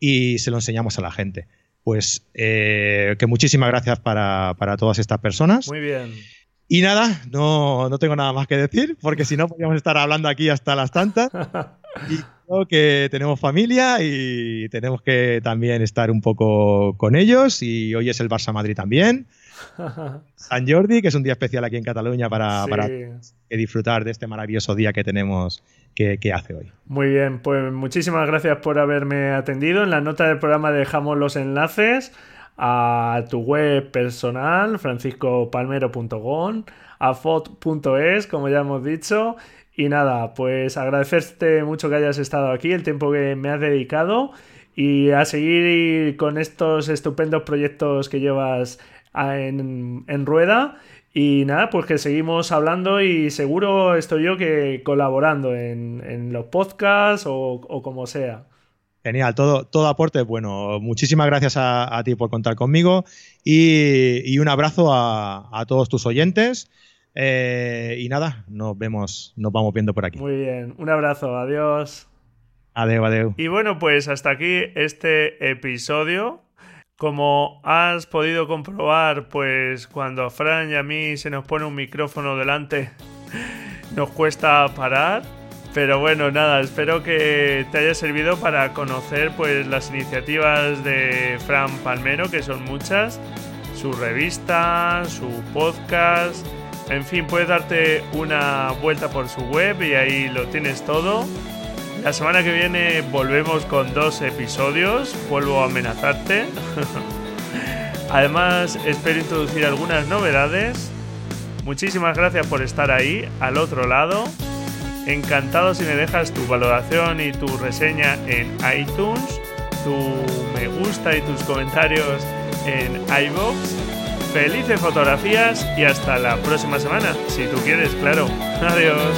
y se lo enseñamos a la gente pues eh, que muchísimas gracias para, todas estas personas. Muy bien. Y nada, no, tengo nada más que decir, porque si no podríamos estar hablando aquí hasta las tantas. Y que tenemos familia y tenemos que también estar un poco con ellos. Y hoy es el Barça Madrid también. San Jordi, que es un día especial aquí en Cataluña para, para disfrutar de este maravilloso día que tenemos que, hace hoy. Muy bien, pues muchísimas gracias por haberme atendido. En la nota del programa dejamos los enlaces a tu web personal, franciscopalmero.com, a fot.es, como ya hemos dicho. Y nada, pues agradecerte mucho que hayas estado aquí, el tiempo que me has dedicado y a seguir con estos estupendos proyectos que llevas en, rueda Y nada, pues que seguimos hablando y seguro estoy yo que colaborando en, los podcasts o, como sea. Genial, todo, todo aporte bueno. Muchísimas gracias a, ti por contar conmigo y, un abrazo a, todos tus oyentes. Eh, y nada, nos vemos, nos vamos viendo por aquí. Muy bien, un abrazo, adiós. Adeu, adeu. Y bueno, pues hasta aquí este episodio. Como has podido comprobar, pues cuando a Fran y a mí se nos pone un micrófono delante, nos cuesta parar. Pero bueno, nada, espero que te haya servido para conocer pues las iniciativas de Fran Palmero, que son muchas, su revista, su podcast, en fin, puedes darte una vuelta por su web y ahí lo tienes todo. La semana que viene volvemos con dos episodios. Vuelvo a amenazarte. Además, espero introducir algunas novedades. Muchísimas gracias por estar ahí, al otro lado. Encantado si me dejas tu valoración y tu reseña en iTunes, tu me gusta y tus comentarios en iBox felices fotografías y hasta la próxima semana, si tú quieres, claro. Adiós.